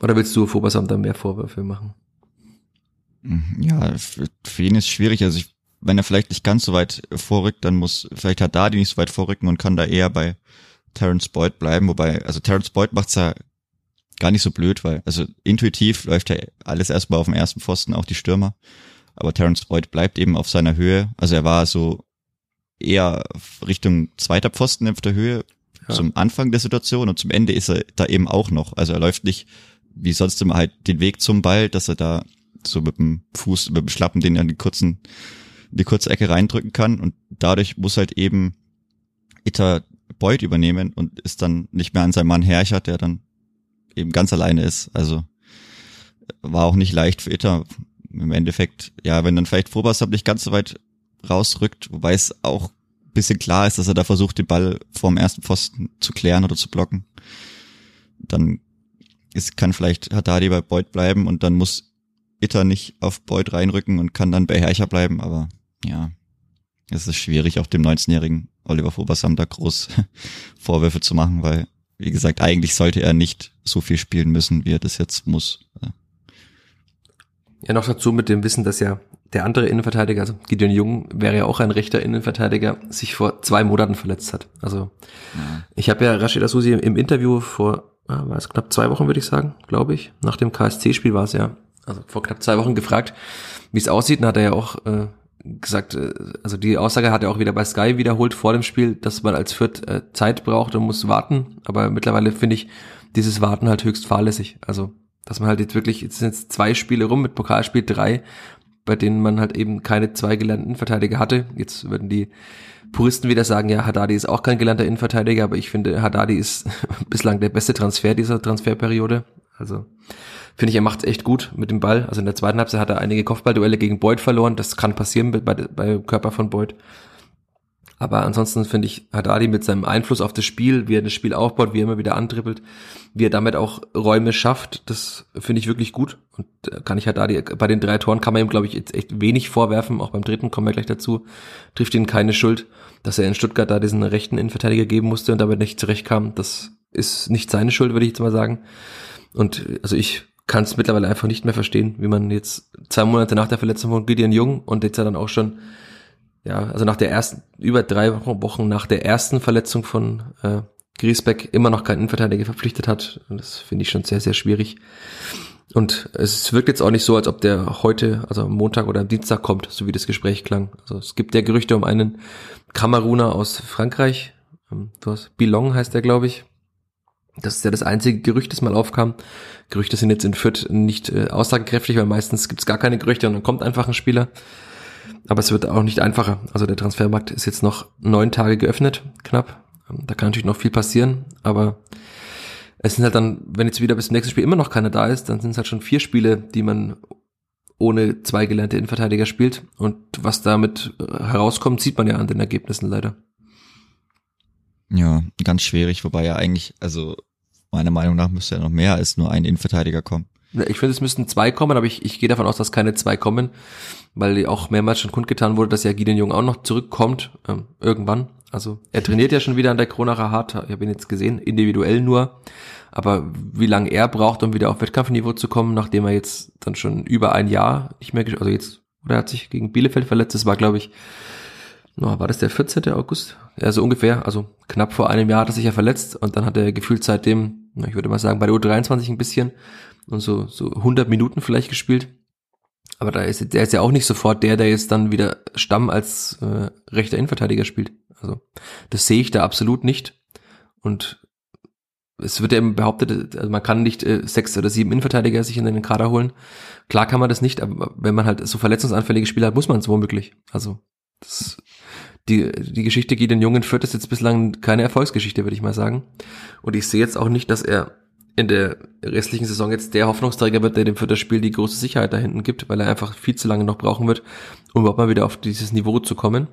Oder willst du Fobasamt da mehr Vorwürfe machen? Ja, für ihn ist schwierig. Also ich, wenn er vielleicht nicht ganz so weit vorrückt, dann muss, vielleicht hat Dadi nicht so weit vorrücken und kann da eher bei Terence Boyd bleiben. Wobei, also Terence Boyd macht's ja gar nicht so blöd, weil, also intuitiv läuft ja alles erstmal auf dem ersten Pfosten, auch die Stürmer. Aber Terence Boyd bleibt eben auf seiner Höhe. Also er war so eher Richtung zweiter Pfosten auf der Höhe ja. zum Anfang der Situation und zum Ende ist er da eben auch noch. Also er läuft nicht wie sonst immer halt den Weg zum Ball, dass er da so mit dem Fuß, mit dem Schlappen den er in die kurzen, in die kurze Ecke reindrücken kann und dadurch muss halt eben Itter Beut übernehmen und ist dann nicht mehr an seinem Mann Herrchert, der dann eben ganz alleine ist. Also war auch nicht leicht für Itter. Im Endeffekt, ja, wenn dann vielleicht Vorbasab nicht ganz so weit rausrückt, wobei es auch bisschen klar ist, dass er da versucht, den Ball vorm ersten Pfosten zu klären oder zu blocken, dann ist, kann vielleicht Haddadi bei Beuth bleiben und dann muss Itter nicht auf Beuth reinrücken und kann dann bei Herrcher bleiben, aber ja, es ist schwierig, auch dem 19-jährigen Oliver Fobersam da groß Vorwürfe zu machen, weil, wie gesagt, eigentlich sollte er nicht so viel spielen müssen, wie er das jetzt muss. Ja, noch dazu mit dem Wissen, dass ja der andere Innenverteidiger, also Gideon Jung, wäre ja auch ein rechter Innenverteidiger, sich vor zwei Monaten verletzt hat. Also ja. ich habe ja Rashid Asusi im Interview vor, ah, war es knapp zwei Wochen, würde ich sagen, glaube ich. Nach dem KSC-Spiel war es ja, also vor knapp zwei Wochen gefragt, wie es aussieht. Und hat er ja auch äh, gesagt, äh, also die Aussage hat er auch wieder bei Sky wiederholt vor dem Spiel, dass man als Fürth äh, Zeit braucht und muss warten. Aber mittlerweile finde ich dieses Warten halt höchst fahrlässig. Also dass man halt jetzt wirklich, jetzt sind jetzt zwei Spiele rum mit Pokalspiel drei, bei denen man halt eben keine zwei gelernten Innenverteidiger hatte. Jetzt würden die Puristen wieder sagen, ja, Haddadi ist auch kein gelernter Innenverteidiger, aber ich finde, Haddadi ist bislang der beste Transfer dieser Transferperiode. Also finde ich, er macht echt gut mit dem Ball. Also in der zweiten Halbzeit hat er einige Kopfballduelle gegen Boyd verloren. Das kann passieren bei, bei Körper von Boyd. Aber ansonsten finde ich Haddadi mit seinem Einfluss auf das Spiel, wie er das Spiel aufbaut, wie er immer wieder antribbelt, wie er damit auch Räume schafft, das finde ich wirklich gut. Und kann ich Haddadi, bei den drei Toren kann man ihm, glaube ich, jetzt echt wenig vorwerfen. Auch beim dritten kommen wir gleich dazu. Trifft ihn keine Schuld, dass er in Stuttgart da diesen rechten Innenverteidiger geben musste und damit nicht zurechtkam. Das ist nicht seine Schuld, würde ich jetzt mal sagen. Und also ich kann es mittlerweile einfach nicht mehr verstehen, wie man jetzt zwei Monate nach der Verletzung von Gideon Jung und jetzt ja dann auch schon ja, also nach der ersten, über drei Wochen nach der ersten Verletzung von äh, Griesbeck immer noch keinen Innenverteidiger verpflichtet hat. Und das finde ich schon sehr, sehr schwierig. Und es wirkt jetzt auch nicht so, als ob der heute, also am Montag oder am Dienstag kommt, so wie das Gespräch klang. Also es gibt ja Gerüchte um einen Kameruner aus Frankreich. Ähm, was, Bilong heißt der, glaube ich. Das ist ja das einzige Gerücht, das mal aufkam. Gerüchte sind jetzt in Fürth nicht äh, aussagekräftig, weil meistens gibt es gar keine Gerüchte und dann kommt einfach ein Spieler. Aber es wird auch nicht einfacher. Also der Transfermarkt ist jetzt noch neun Tage geöffnet, knapp. Da kann natürlich noch viel passieren, aber es sind halt dann, wenn jetzt wieder bis zum nächsten Spiel immer noch keiner da ist, dann sind es halt schon vier Spiele, die man ohne zwei gelernte Innenverteidiger spielt. Und was damit äh, herauskommt, sieht man ja an den Ergebnissen leider. Ja, ganz schwierig, wobei ja eigentlich, also meiner Meinung nach müsste ja noch mehr als nur ein Innenverteidiger kommen. Ich finde, es müssten zwei kommen, aber ich, ich gehe davon aus, dass keine zwei kommen, weil auch mehrmals schon kundgetan wurde, dass ja Gideon Jung auch noch zurückkommt, ähm, irgendwann. Also er trainiert ja schon wieder an der Kronacher Hart, ich habe ihn jetzt gesehen, individuell nur. Aber wie lange er braucht, um wieder auf Wettkampfniveau zu kommen, nachdem er jetzt dann schon über ein Jahr nicht mehr, also jetzt, oder er hat sich gegen Bielefeld verletzt, das war glaube ich, no, war das der 14. August? Ja, so ungefähr, also knapp vor einem Jahr hat er sich ja verletzt und dann hat er gefühlt seitdem, ich würde mal sagen, bei der U23 ein bisschen und so, so 100 Minuten vielleicht gespielt. Aber da ist, der ist ja auch nicht sofort der, der jetzt dann wieder Stamm als äh, rechter Innenverteidiger spielt. Also das sehe ich da absolut nicht. Und es wird ja eben behauptet, also man kann nicht äh, sechs oder sieben Innenverteidiger sich in den Kader holen. Klar kann man das nicht, aber wenn man halt so verletzungsanfällige Spieler hat, muss man es womöglich. Also das, die, die Geschichte geht den Jungen Fürth ist jetzt bislang keine Erfolgsgeschichte, würde ich mal sagen. Und ich sehe jetzt auch nicht, dass er in der restlichen Saison jetzt der Hoffnungsträger wird, der dem für das Spiel die große Sicherheit da hinten gibt, weil er einfach viel zu lange noch brauchen wird, um überhaupt mal wieder auf dieses Niveau zu kommen.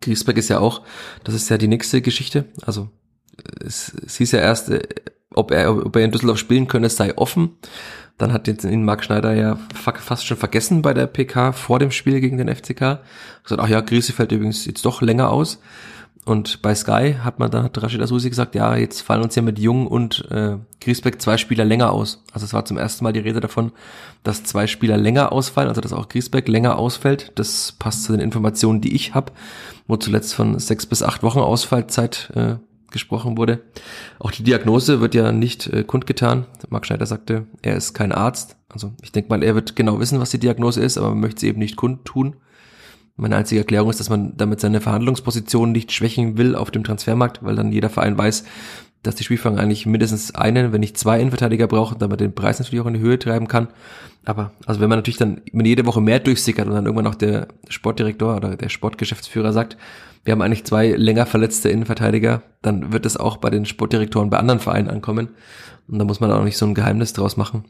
Griesbeck ist ja auch, das ist ja die nächste Geschichte. Also es, es hieß ja erst, äh, ob er, ob er in Düsseldorf spielen könne, sei offen. Dann hat jetzt ihn Marc Schneider ja fast schon vergessen bei der PK vor dem Spiel gegen den FCK. Gesagt, ach ja, Griese fällt übrigens jetzt doch länger aus. Und bei Sky hat man dann, hat Rashid Asusi gesagt, ja, jetzt fallen uns ja mit Jung und äh, Griesbeck zwei Spieler länger aus. Also es war zum ersten Mal die Rede davon, dass zwei Spieler länger ausfallen, also dass auch Griesbeck länger ausfällt. Das passt zu den Informationen, die ich habe, wo zuletzt von sechs bis acht Wochen Ausfallzeit äh, gesprochen wurde. Auch die Diagnose wird ja nicht äh, kundgetan. Marc Schneider sagte, er ist kein Arzt. Also ich denke mal, er wird genau wissen, was die Diagnose ist, aber man möchte sie eben nicht kundtun. Meine einzige Erklärung ist, dass man damit seine Verhandlungsposition nicht schwächen will auf dem Transfermarkt, weil dann jeder Verein weiß, dass die Spielfang eigentlich mindestens einen, wenn nicht zwei Innenverteidiger braucht, damit den Preis natürlich auch in die Höhe treiben kann. Aber also wenn man natürlich dann wenn jede Woche mehr durchsickert und dann irgendwann auch der Sportdirektor oder der Sportgeschäftsführer sagt, wir haben eigentlich zwei länger verletzte Innenverteidiger, dann wird es auch bei den Sportdirektoren bei anderen Vereinen ankommen. Und da muss man auch nicht so ein Geheimnis draus machen.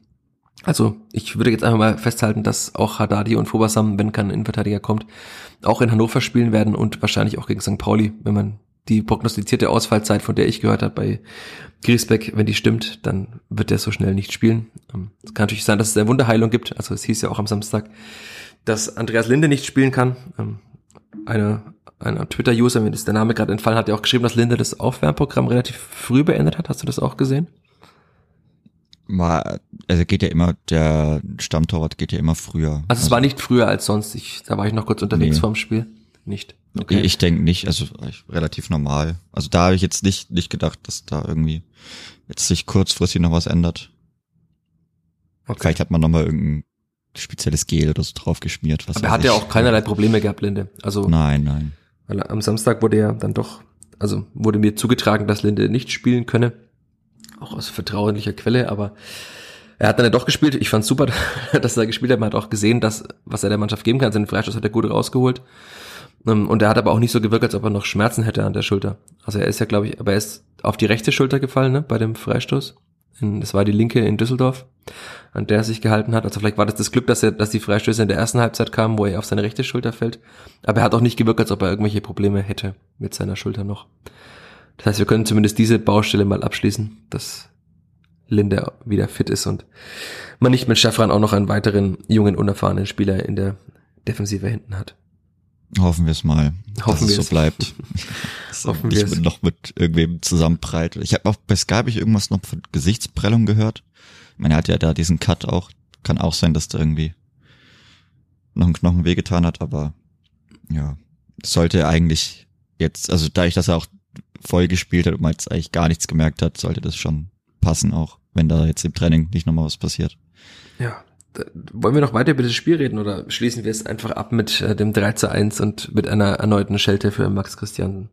Also ich würde jetzt einfach mal festhalten, dass auch Haddadi und Fobasam, wenn kein Innenverteidiger kommt, auch in Hannover spielen werden und wahrscheinlich auch gegen St. Pauli, wenn man die prognostizierte Ausfallzeit, von der ich gehört habe bei Griesbeck, wenn die stimmt, dann wird der so schnell nicht spielen. Ähm, es kann natürlich sein, dass es eine Wunderheilung gibt. Also es hieß ja auch am Samstag, dass Andreas Linde nicht spielen kann. Ähm, eine, ein Twitter-User, mir ist der Name gerade entfallen, hat ja auch geschrieben, dass Linde das Aufwärmprogramm relativ früh beendet hat. Hast du das auch gesehen? War, also geht ja immer, der Stammtorwart geht ja immer früher. Also, es war nicht früher als sonst. Ich, da war ich noch kurz unterwegs nee. vorm Spiel. Nicht. Okay. Ich denke nicht, also relativ normal. Also da habe ich jetzt nicht, nicht gedacht, dass da irgendwie jetzt sich kurzfristig noch was ändert. Okay. Vielleicht hat man nochmal irgendein spezielles Gel oder so drauf geschmiert. Was Aber er hat ja auch keinerlei Probleme gehabt, Linde. Also nein, nein. Weil am Samstag wurde ja dann doch, also wurde mir zugetragen, dass Linde nicht spielen könne auch aus vertraulicher Quelle, aber er hat dann ja doch gespielt. Ich fand's super, dass er gespielt hat. Man hat auch gesehen, dass, was er der Mannschaft geben kann. Seinen Freistoß hat er gut rausgeholt. Ähm, und er hat aber auch nicht so gewirkt, als ob er noch Schmerzen hätte an der Schulter. Also er ist ja, glaube ich, aber er ist auf die rechte Schulter gefallen, ne, bei dem Freistoß. Das war die linke in Düsseldorf, an der er sich gehalten hat. Also vielleicht war das das Glück, dass er, dass die Freistöße in der ersten Halbzeit kamen, wo er auf seine rechte Schulter fällt. Aber er hat auch nicht gewirkt, als ob er irgendwelche Probleme hätte mit seiner Schulter noch. Das heißt, wir können zumindest diese Baustelle mal abschließen, dass Linde wieder fit ist und man nicht mit Schaffran auch noch einen weiteren jungen, unerfahrenen Spieler in der Defensive hinten hat. Hoffen wir es mal, Hoffen dass es so bleibt. Hoffen wir es. noch mit irgendwem zusammenbreit. Ich habe auch bei Sky hab ich irgendwas noch von Gesichtsprellung gehört. Ich meine, er hat ja da diesen Cut auch. Kann auch sein, dass da irgendwie noch ein Knochen wehgetan hat, aber ja, sollte eigentlich jetzt, also da ich das auch voll gespielt hat und man jetzt eigentlich gar nichts gemerkt hat, sollte das schon passen auch, wenn da jetzt im Training nicht nochmal was passiert. Ja. Wollen wir noch weiter über das Spiel reden oder schließen wir es einfach ab mit äh, dem 3 zu 1 und mit einer erneuten Schelte für Max Christian?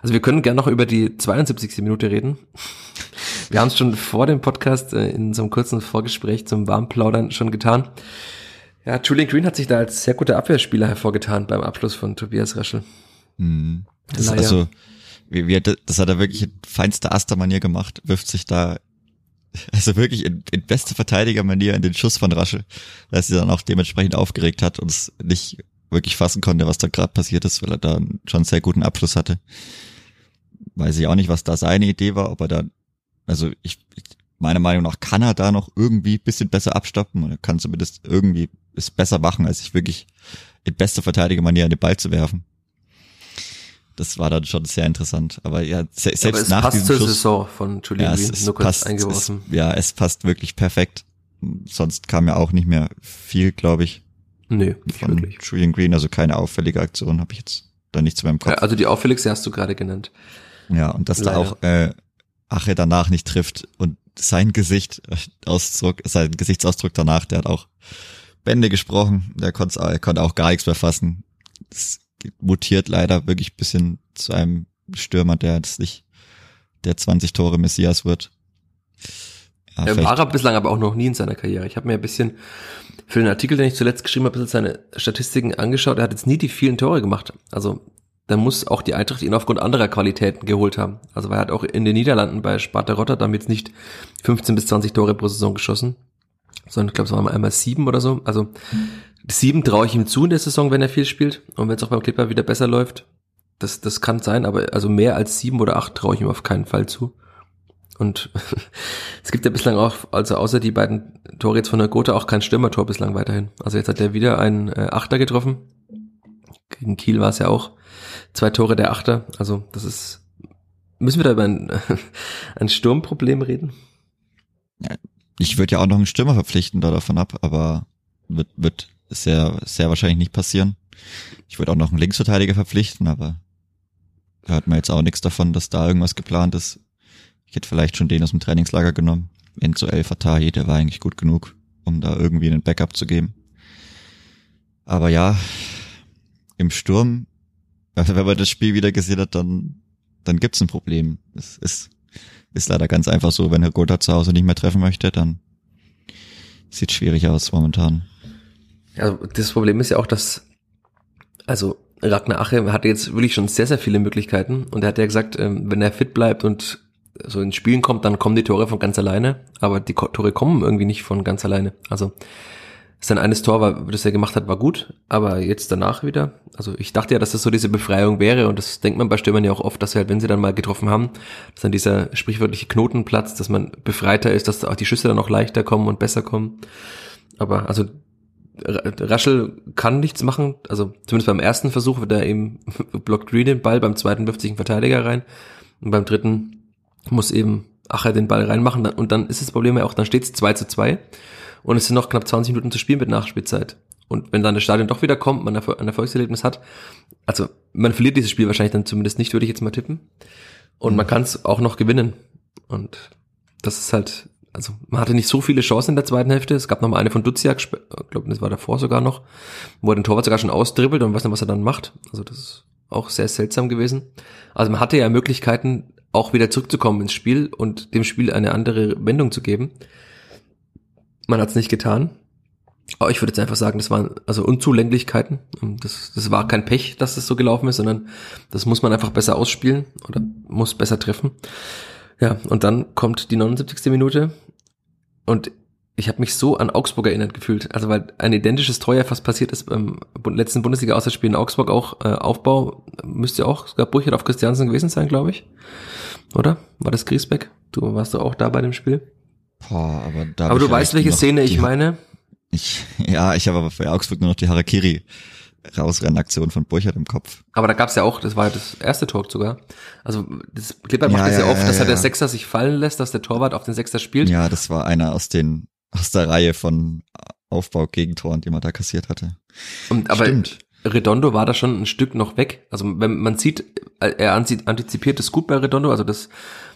Also wir können gerne noch über die 72. Minute reden. Wir haben es schon vor dem Podcast äh, in so einem kurzen Vorgespräch zum Warmplaudern schon getan. Ja, Julian Green hat sich da als sehr guter Abwehrspieler hervorgetan beim Abschluss von Tobias Raschel. Mhm. Das ist also wie, wie, das hat er wirklich in feinster Aster-Manier gemacht, wirft sich da, also wirklich in, in beste Verteidiger-Manier in den Schuss von Rasche, dass sie dann auch dementsprechend aufgeregt hat und es nicht wirklich fassen konnte, was da gerade passiert ist, weil er da schon einen sehr guten Abschluss hatte. Weiß ich auch nicht, was da seine Idee war, ob er da, also ich, meiner Meinung nach kann er da noch irgendwie bisschen besser abstoppen und er kann zumindest irgendwie es besser machen, als sich wirklich in bester Verteidiger-Manier an den Ball zu werfen das war dann schon sehr interessant. Aber ja, se selbst Aber es nach passt diesem zur Schuss, Saison von Julian ja, es, nur kurz passt, eingeworfen. Es, ja, es passt wirklich perfekt. Sonst kam ja auch nicht mehr viel, glaube ich. Nee, nicht von wirklich. Julian Green, also keine auffällige Aktion habe ich jetzt da nichts mehr im Kopf. Ja, also die auffälligste hast du gerade genannt. Ja, und dass Leider. da auch äh, Ache danach nicht trifft und sein Gesicht äh, Ausdruck, sein Gesichtsausdruck danach, der hat auch Bände gesprochen, der konnte, er konnte auch gar nichts mehr fassen. Das mutiert leider wirklich bisschen zu einem Stürmer, der jetzt nicht der 20 Tore Messias wird. Ja, er war er bislang aber auch noch nie in seiner Karriere. Ich habe mir ein bisschen für den Artikel, den ich zuletzt geschrieben habe, ein bisschen seine Statistiken angeschaut. Er hat jetzt nie die vielen Tore gemacht. Also dann muss auch die Eintracht ihn aufgrund anderer Qualitäten geholt haben. Also er hat auch in den Niederlanden bei Sparta Rotterdam jetzt nicht 15 bis 20 Tore pro Saison geschossen, sondern ich glaube, es waren einmal sieben oder so. Also Sieben traue ich ihm zu in der Saison, wenn er viel spielt. Und wenn es auch beim Clipper wieder besser läuft. Das, das kann sein, aber also mehr als sieben oder acht traue ich ihm auf keinen Fall zu. Und es gibt ja bislang auch, also außer die beiden Tore jetzt von der Gotha auch kein Stürmertor bislang weiterhin. Also jetzt hat er wieder einen äh, Achter getroffen. Gegen Kiel war es ja auch zwei Tore der Achter. Also das ist, müssen wir da über ein, ein Sturmproblem reden? Ich würde ja auch noch einen Stürmer verpflichten da davon ab, aber wird, wird sehr, sehr wahrscheinlich nicht passieren. Ich würde auch noch einen Linksverteidiger verpflichten, aber hört man jetzt auch nichts davon, dass da irgendwas geplant ist. Ich hätte vielleicht schon den aus dem Trainingslager genommen. Enzo El Fatahi, der war eigentlich gut genug, um da irgendwie einen Backup zu geben. Aber ja, im Sturm, also wenn man das Spiel wieder gesehen hat, dann, dann gibt's ein Problem. Es ist, ist leider ganz einfach so, wenn Herr Gotha zu Hause nicht mehr treffen möchte, dann sieht schwierig aus momentan. Also das Problem ist ja auch, dass, also Ragnar Ache hatte jetzt wirklich schon sehr, sehr viele Möglichkeiten und er hat ja gesagt, ähm, wenn er fit bleibt und so ins Spielen kommt, dann kommen die Tore von ganz alleine, aber die Tore kommen irgendwie nicht von ganz alleine. Also sein eines Tor, war, das er gemacht hat, war gut, aber jetzt danach wieder, also ich dachte ja, dass das so diese Befreiung wäre und das denkt man bei Stürmern ja auch oft, dass sie halt, wenn sie dann mal getroffen haben, dass dann dieser sprichwörtliche Knoten platzt, dass man befreiter ist, dass auch die Schüsse dann auch leichter kommen und besser kommen. Aber also Raschel kann nichts machen, also zumindest beim ersten Versuch wird er eben blockt Green den Ball, beim zweiten wirft sich ein Verteidiger rein und beim dritten muss eben Acher den Ball reinmachen und dann ist das Problem ja auch, dann steht es 2 zu 2 und es sind noch knapp 20 Minuten zu spielen mit Nachspielzeit. Und wenn dann das Stadion doch wieder kommt, man ein Erfolgserlebnis hat, also man verliert dieses Spiel wahrscheinlich dann zumindest nicht, würde ich jetzt mal tippen. Und man kann es auch noch gewinnen. Und das ist halt, also man hatte nicht so viele Chancen in der zweiten Hälfte. Es gab noch mal eine von Duziak, ich glaube, das war davor sogar noch, wo er den Torwart sogar schon ausdribbelt und weiß nicht, was er dann macht. Also das ist auch sehr seltsam gewesen. Also man hatte ja Möglichkeiten, auch wieder zurückzukommen ins Spiel und dem Spiel eine andere Wendung zu geben. Man hat es nicht getan. Aber ich würde jetzt einfach sagen, das waren also Unzulänglichkeiten. Das, das war kein Pech, dass das so gelaufen ist, sondern das muss man einfach besser ausspielen oder muss besser treffen. Ja, und dann kommt die 79. Minute und ich habe mich so an Augsburg erinnert gefühlt. Also weil ein identisches Tor ja fast passiert ist beim letzten Bundesliga-Auswärtsspiel in Augsburg auch. Äh, Aufbau müsste auch sogar Burchard auf Christiansen gewesen sein, glaube ich. Oder? War das Griesbeck? Du warst du auch da bei dem Spiel? Boah, aber da aber du weißt, welche Szene ich meine? Ich, ja, ich habe aber für Augsburg nur noch die Harakiri Rausrennaktion von Burchard im Kopf. Aber da gab's ja auch, das war ja das erste Tor sogar. Also das Clipper macht ja, das ja, ja oft, dass ja, der Sechser sich fallen lässt, dass der Torwart auf den Sechser spielt. Ja, das war einer aus den aus der Reihe von Aufbau-Gegentoren, die man da kassiert hatte. Und, aber Stimmt. Redondo war da schon ein Stück noch weg. Also wenn man sieht, er antizipiert es gut bei Redondo, also das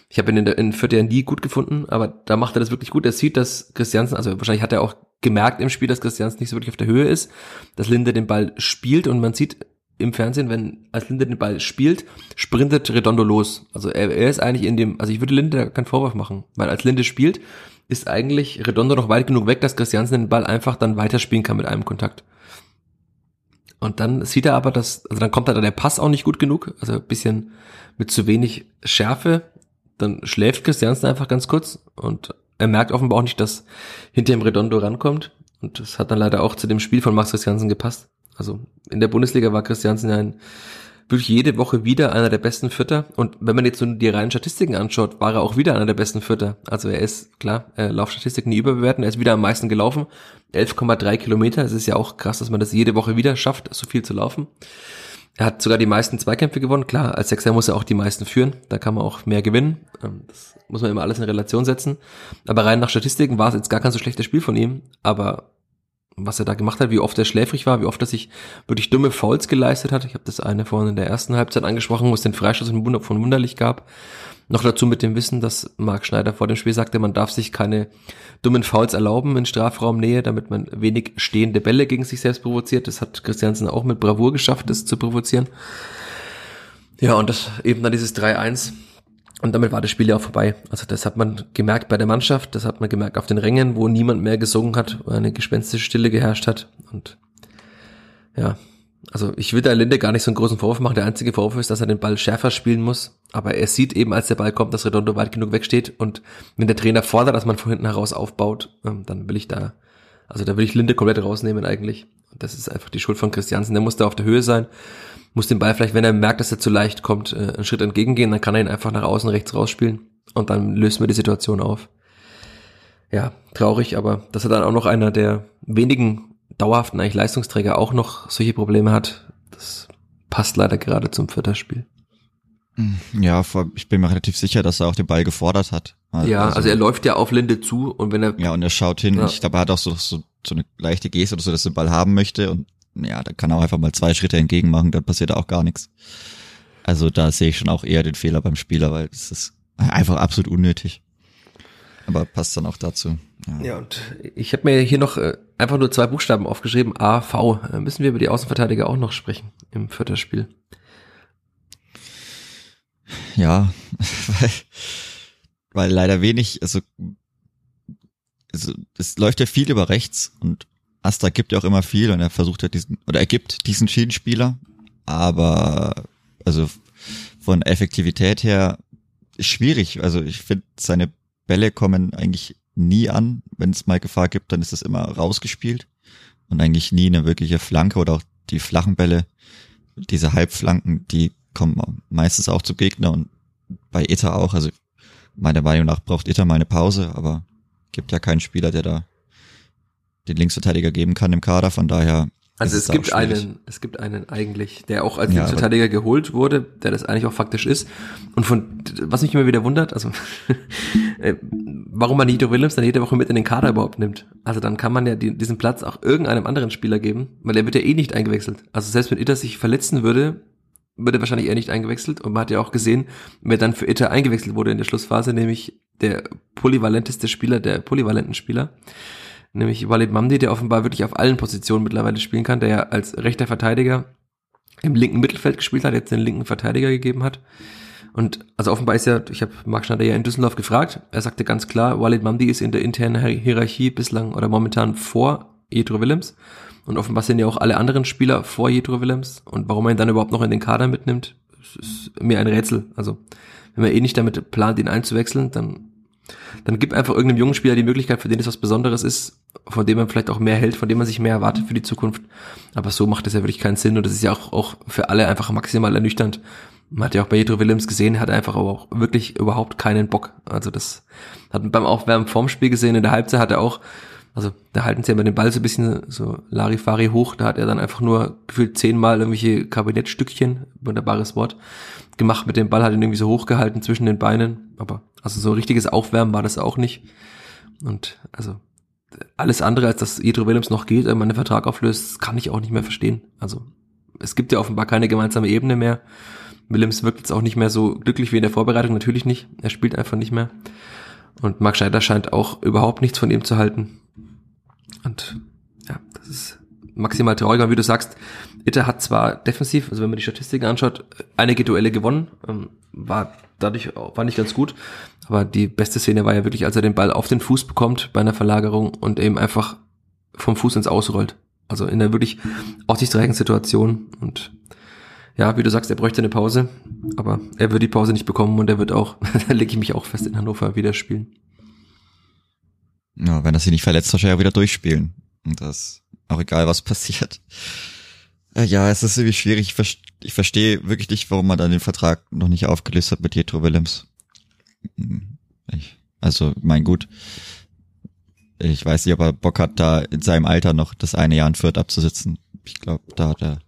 ich habe ihn in, der, in Fürth ja nie gut gefunden, aber da macht er das wirklich gut. Er sieht, dass Christiansen, also wahrscheinlich hat er auch gemerkt im Spiel, dass Christiansen nicht so wirklich auf der Höhe ist, dass Linde den Ball spielt und man sieht im Fernsehen, wenn als Linde den Ball spielt, sprintet Redondo los. Also er, er ist eigentlich in dem, also ich würde Linde da keinen Vorwurf machen, weil als Linde spielt, ist eigentlich Redondo noch weit genug weg, dass Christiansen den Ball einfach dann weiterspielen kann mit einem Kontakt. Und dann sieht er aber, dass, also dann kommt da der Pass auch nicht gut genug, also ein bisschen mit zu wenig Schärfe dann schläft Christiansen einfach ganz kurz und er merkt offenbar auch nicht, dass hinter ihm Redondo rankommt. Und das hat dann leider auch zu dem Spiel von Max Christiansen gepasst. Also in der Bundesliga war Christiansen ja ein, wirklich jede Woche wieder einer der besten Vierter. Und wenn man jetzt so die reinen Statistiken anschaut, war er auch wieder einer der besten Vierter. Also er ist, klar, äh, Laufstatistiken nie überbewerten, er ist wieder am meisten gelaufen. 11,3 Kilometer. Es ist ja auch krass, dass man das jede Woche wieder schafft, so viel zu laufen. Er hat sogar die meisten Zweikämpfe gewonnen. Klar, als Sechser muss er auch die meisten führen. Da kann man auch mehr gewinnen. Ähm, das muss man immer alles in Relation setzen. Aber rein nach Statistiken war es jetzt gar kein so schlechtes Spiel von ihm. Aber was er da gemacht hat, wie oft er schläfrig war, wie oft er sich wirklich dumme Fouls geleistet hat. Ich habe das eine vorhin in der ersten Halbzeit angesprochen, wo es den Freistoß von Wunderlich gab. Noch dazu mit dem Wissen, dass Marc Schneider vor dem Spiel sagte, man darf sich keine dummen Fouls erlauben in Strafraumnähe, damit man wenig stehende Bälle gegen sich selbst provoziert. Das hat Christiansen auch mit Bravour geschafft, das zu provozieren. Ja, und das eben dann dieses 3-1. Und damit war das Spiel ja auch vorbei. Also das hat man gemerkt bei der Mannschaft, das hat man gemerkt auf den Rängen, wo niemand mehr gesungen hat, wo eine gespenstische Stille geherrscht hat. Und ja, also ich will da Linde gar nicht so einen großen Vorwurf machen. Der einzige Vorwurf ist, dass er den Ball schärfer spielen muss. Aber er sieht eben, als der Ball kommt, dass Redondo weit genug wegsteht. Und wenn der Trainer fordert, dass man von hinten heraus aufbaut, ähm, dann will ich da, also da will ich Linde komplett rausnehmen eigentlich. Das ist einfach die Schuld von Christiansen. Der muss da auf der Höhe sein, muss den Ball vielleicht, wenn er merkt, dass er zu leicht kommt, äh, einen Schritt entgegengehen, dann kann er ihn einfach nach außen rechts rausspielen. Und dann lösen wir die Situation auf. Ja, traurig, aber dass er dann auch noch einer der wenigen dauerhaften eigentlich Leistungsträger auch noch solche Probleme hat, das passt leider gerade zum Vierter-Spiel. Ja, ich bin mir relativ sicher, dass er auch den Ball gefordert hat. Also, ja, also er läuft ja auf Linde zu und wenn er. Ja, und er schaut hin. Ja. Ich glaube, er hat auch so, so, so eine leichte Geste oder so, dass er den Ball haben möchte und ja, da kann er auch einfach mal zwei Schritte entgegen machen, dann passiert auch gar nichts. Also da sehe ich schon auch eher den Fehler beim Spieler, weil das ist einfach absolut unnötig. Aber passt dann auch dazu. Ja, ja und ich habe mir hier noch äh, einfach nur zwei Buchstaben aufgeschrieben, A, V. Äh, müssen wir über die Außenverteidiger auch noch sprechen im vierten Spiel? Ja, weil, weil leider wenig, also, also es läuft ja viel über rechts und Astra gibt ja auch immer viel und er versucht ja diesen, oder er gibt diesen Schienenspieler, aber also von Effektivität her schwierig. Also ich finde, seine Bälle kommen eigentlich nie an. Wenn es mal Gefahr gibt, dann ist das immer rausgespielt und eigentlich nie eine wirkliche Flanke oder auch die flachen Bälle, diese Halbflanken, die kommen meistens auch zu Gegner und bei Ita auch. Also meiner Meinung nach braucht Ita mal eine Pause, aber gibt ja keinen Spieler, der da den Linksverteidiger geben kann im Kader. Von daher also es gibt einen, es gibt einen eigentlich, der auch als ja, Linksverteidiger geholt wurde, der das eigentlich auch faktisch ist. Und von, was mich immer wieder wundert, also äh, warum man Nito Williams dann jede Woche mit in den Kader überhaupt nimmt. Also dann kann man ja die, diesen Platz auch irgendeinem anderen Spieler geben, weil der wird ja eh nicht eingewechselt. Also selbst wenn Itter sich verletzen würde, würde wahrscheinlich eher nicht eingewechselt. Und man hat ja auch gesehen, wer dann für Itter eingewechselt wurde in der Schlussphase, nämlich der polyvalenteste Spieler, der polyvalenten Spieler nämlich Walid Mamdi, der offenbar wirklich auf allen Positionen mittlerweile spielen kann, der ja als rechter Verteidiger im linken Mittelfeld gespielt hat, jetzt den linken Verteidiger gegeben hat. Und also offenbar ist ja, ich habe Marc Schneider ja in Düsseldorf gefragt, er sagte ganz klar, Walid Mamdi ist in der internen Hierarchie bislang oder momentan vor Jedro Willems. Und offenbar sind ja auch alle anderen Spieler vor Jedro Willems. Und warum er ihn dann überhaupt noch in den Kader mitnimmt, ist mir ein Rätsel. Also, wenn man eh nicht damit plant, ihn einzuwechseln, dann dann gib einfach irgendeinem jungen Spieler die Möglichkeit, für den es was Besonderes ist, von dem man vielleicht auch mehr hält, von dem man sich mehr erwartet für die Zukunft. Aber so macht das ja wirklich keinen Sinn und das ist ja auch, auch für alle einfach maximal ernüchternd. Man hat ja auch bei Jedro Willems gesehen, hat einfach aber auch wirklich überhaupt keinen Bock. Also das hat man beim Aufwärmen vorm Spiel gesehen, in der Halbzeit hat er auch, also da halten sie immer den Ball so ein bisschen so Larifari hoch, da hat er dann einfach nur gefühlt zehnmal irgendwelche Kabinettstückchen, wunderbares Wort, gemacht mit dem Ball, hat ihn irgendwie so hochgehalten zwischen den Beinen, aber also so richtiges Aufwärmen war das auch nicht. Und also alles andere, als dass Jedro Willems noch geht, wenn man einen Vertrag auflöst, kann ich auch nicht mehr verstehen. Also es gibt ja offenbar keine gemeinsame Ebene mehr. Willems wirkt jetzt auch nicht mehr so glücklich wie in der Vorbereitung, natürlich nicht. Er spielt einfach nicht mehr. Und Marc Scheider scheint auch überhaupt nichts von ihm zu halten. Und ja, das ist maximal traurig. Aber wie du sagst, Itter hat zwar defensiv, also wenn man die Statistiken anschaut, einige Duelle gewonnen, ähm, war dadurch war nicht ganz gut. Aber die beste Szene war ja wirklich, als er den Ball auf den Fuß bekommt bei einer Verlagerung und eben einfach vom Fuß ins Ausrollt. Also in einer wirklich aussichtsreichen Situation. Und ja, wie du sagst, er bräuchte eine Pause, aber er wird die Pause nicht bekommen und er wird auch, da lege ich mich auch fest in Hannover wieder spielen. Ja, wenn er sich nicht verletzt, wahrscheinlich auch wieder durchspielen. Und das auch egal, was passiert. Äh, ja, es ist irgendwie schwierig. Ich, verstehe wirklich nicht, warum man dann den Vertrag noch nicht aufgelöst hat mit Jetro Willems. Ich, also, mein Gut. Ich weiß nicht, ob er Bock hat, da in seinem Alter noch das eine Jahr in Fürth abzusitzen. Ich glaube, da hat er,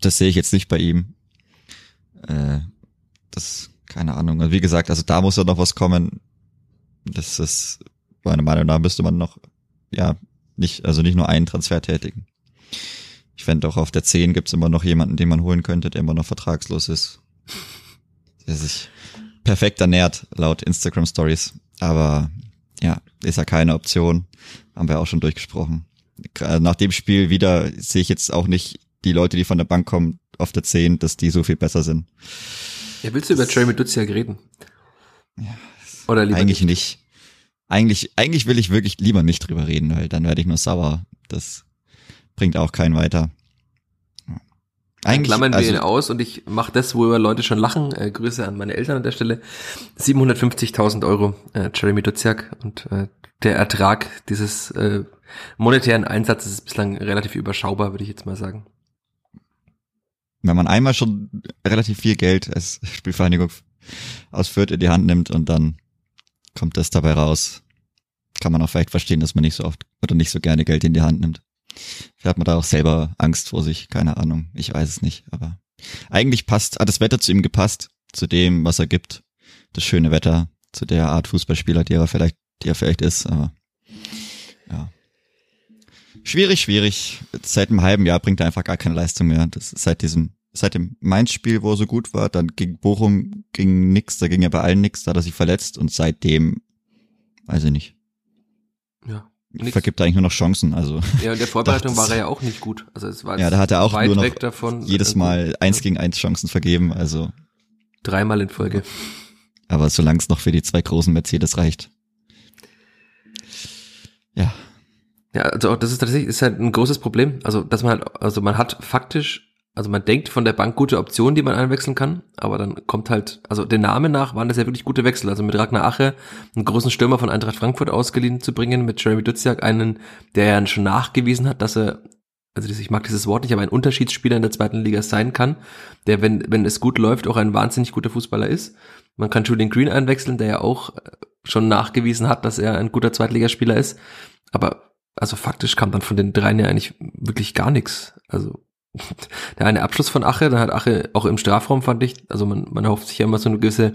das sehe ich jetzt nicht bei ihm. Äh, das, keine Ahnung. Also wie gesagt, also da muss ja noch was kommen. Das ist, meiner Meinung nach müsste man noch, ja, nicht, also nicht nur einen Transfer tätigen. Ich fände auch auf der 10 gibt's immer noch jemanden, den man holen könnte, der immer noch vertragslos ist. Der sich perfekt ernährt, laut Instagram Stories. Aber ja, ist ja keine Option. Haben wir auch schon durchgesprochen. Nach dem Spiel wieder sehe ich jetzt auch nicht die Leute, die von der Bank kommen, auf der 10, dass die so viel besser sind. Ja, willst du über Trey Meduziak reden? Ja, Oder lieber eigentlich nicht. nicht. Eigentlich, eigentlich will ich wirklich lieber nicht drüber reden, weil dann werde ich nur sauer. Das bringt auch keinen weiter. Eigentlich klammern wir also, ihn aus und ich mache das, wo Leute schon lachen. Äh, Grüße an meine Eltern an der Stelle. 750.000 Euro äh, Jeremy Duziak und äh, der Ertrag dieses äh, monetären Einsatzes ist bislang relativ überschaubar, würde ich jetzt mal sagen. Wenn man einmal schon relativ viel Geld als Spielvereinigung aus Fürth in die Hand nimmt und dann kommt das dabei raus, kann man auch vielleicht verstehen, dass man nicht so oft oder nicht so gerne Geld in die Hand nimmt. Vielleicht hat man da auch selber Angst vor sich, keine Ahnung. Ich weiß es nicht, aber eigentlich passt, hat das Wetter zu ihm gepasst, zu dem, was er gibt. Das schöne Wetter, zu der Art Fußballspieler, die er vielleicht, die er vielleicht ist, aber ja. Schwierig, schwierig. Seit einem halben Jahr bringt er einfach gar keine Leistung mehr. Das ist seit diesem, seit dem Mainz-Spiel, wo er so gut war, dann gegen Bochum ging nix, da ging ja bei allen nix, da hat er sich verletzt und seitdem, weiß ich nicht. Ja. Nix. Vergibt er eigentlich nur noch Chancen, also. Ja, in der Vorbereitung war er ja auch nicht gut. Also es war ja, da hat er auch nur noch davon, jedes Mal eins gegen eins Chancen vergeben, also. Dreimal in Folge. Aber solange es noch für die zwei großen Mercedes reicht. Ja. Ja, also das ist tatsächlich ist halt ein großes Problem. Also, dass man halt, also man hat faktisch, also man denkt von der Bank gute Optionen, die man einwechseln kann, aber dann kommt halt, also den Namen nach waren das ja wirklich gute Wechsel. Also mit Ragnar Ache, einen großen Stürmer von Eintracht Frankfurt ausgeliehen zu bringen, mit Jeremy Duziak, einen, der ja schon nachgewiesen hat, dass er, also ich mag dieses Wort nicht, aber ein Unterschiedsspieler in der zweiten Liga sein kann, der, wenn, wenn es gut läuft, auch ein wahnsinnig guter Fußballer ist. Man kann Julian Green einwechseln, der ja auch schon nachgewiesen hat, dass er ein guter Zweitligaspieler ist. Aber also faktisch kam dann von den dreien ja eigentlich wirklich gar nichts. Also der eine Abschluss von Ache, da hat Ache auch im Strafraum fand ich, also man, man erhofft sich ja immer so eine gewisse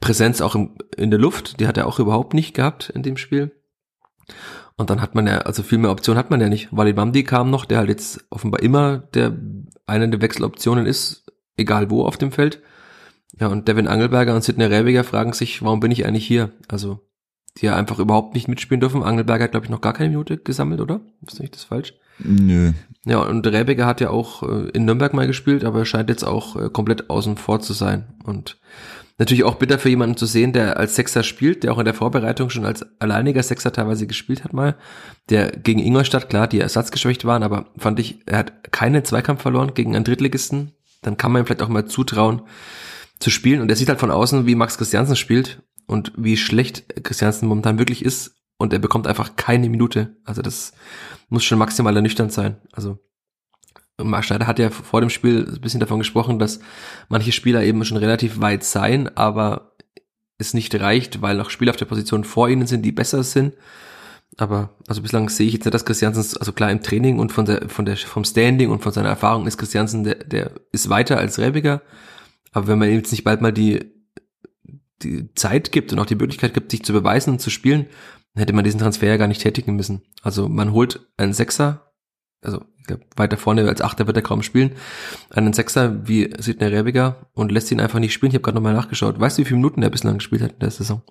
Präsenz auch im, in der Luft, die hat er auch überhaupt nicht gehabt in dem Spiel. Und dann hat man ja, also viel mehr Optionen hat man ja nicht. Walid Mamdi kam noch, der halt jetzt offenbar immer der eine der Wechseloptionen ist, egal wo auf dem Feld. Ja, und Devin Angelberger und Sidney Rebiger fragen sich, warum bin ich eigentlich hier? Also die ja einfach überhaupt nicht mitspielen dürfen. Angelberger hat, glaube ich, noch gar keine Minute gesammelt, oder? Ist nicht das falsch? Nö. Ja, und Rebecker hat ja auch äh, in Nürnberg mal gespielt, aber er scheint jetzt auch äh, komplett außen vor zu sein. Und natürlich auch bitter für jemanden zu sehen, der als Sechser spielt, der auch in der Vorbereitung schon als alleiniger Sechser teilweise gespielt hat mal. Der gegen Ingolstadt, klar, die ersatzgeschwächt waren, aber fand ich, er hat keinen Zweikampf verloren gegen einen Drittligisten. Dann kann man ihm vielleicht auch mal zutrauen zu spielen. Und er sieht halt von außen, wie Max Christiansen spielt und wie schlecht Christiansen momentan wirklich ist und er bekommt einfach keine Minute. Also das muss schon maximal ernüchternd sein. Also Mark Schneider hat ja vor dem Spiel ein bisschen davon gesprochen, dass manche Spieler eben schon relativ weit seien, aber es nicht reicht, weil noch Spieler auf der Position vor ihnen sind, die besser sind. Aber also bislang sehe ich jetzt nicht, dass Christiansen, also klar im Training und von der, von der, vom Standing und von seiner Erfahrung ist Christiansen, der, der ist weiter als Rebiger. Aber wenn man ihm jetzt nicht bald mal die die Zeit gibt und auch die Möglichkeit gibt, sich zu beweisen und zu spielen, hätte man diesen Transfer ja gar nicht tätigen müssen. Also man holt einen Sechser, also weiter vorne als Achter wird er kaum spielen, einen Sechser wie Sidney Rebiger und lässt ihn einfach nicht spielen. Ich habe gerade nochmal nachgeschaut. Weißt du, wie viele Minuten er bislang gespielt hat in der Saison?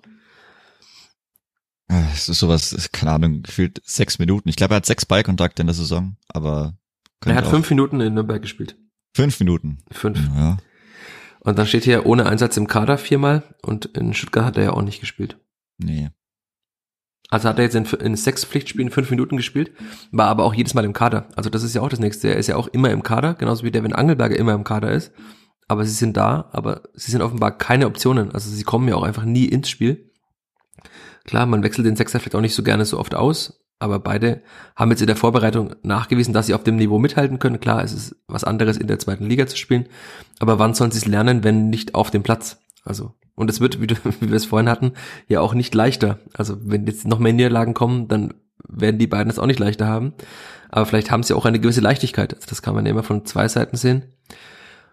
Äh, es ist sowas, keine Ahnung, gefühlt sechs Minuten. Ich glaube, er hat sechs Ballkontakte in der Saison, aber er hat fünf Minuten in Nürnberg gespielt. Fünf Minuten? Fünf. Ja. Und dann steht hier ohne Einsatz im Kader viermal und in Stuttgart hat er ja auch nicht gespielt. Nee. Also hat er jetzt in, in sechs Pflichtspielen fünf Minuten gespielt, war aber auch jedes Mal im Kader. Also das ist ja auch das nächste. Er ist ja auch immer im Kader, genauso wie Devin Angelberger immer im Kader ist. Aber sie sind da, aber sie sind offenbar keine Optionen. Also sie kommen ja auch einfach nie ins Spiel. Klar, man wechselt den Sechser vielleicht auch nicht so gerne so oft aus, aber beide haben jetzt in der Vorbereitung nachgewiesen, dass sie auf dem Niveau mithalten können. Klar, es ist was anderes in der zweiten Liga zu spielen, aber wann sollen sie es lernen, wenn nicht auf dem Platz? Also, und es wird, wie, du, wie wir es vorhin hatten, ja auch nicht leichter. Also, wenn jetzt noch mehr Niederlagen kommen, dann werden die beiden es auch nicht leichter haben. Aber vielleicht haben sie auch eine gewisse Leichtigkeit. Also das kann man ja immer von zwei Seiten sehen.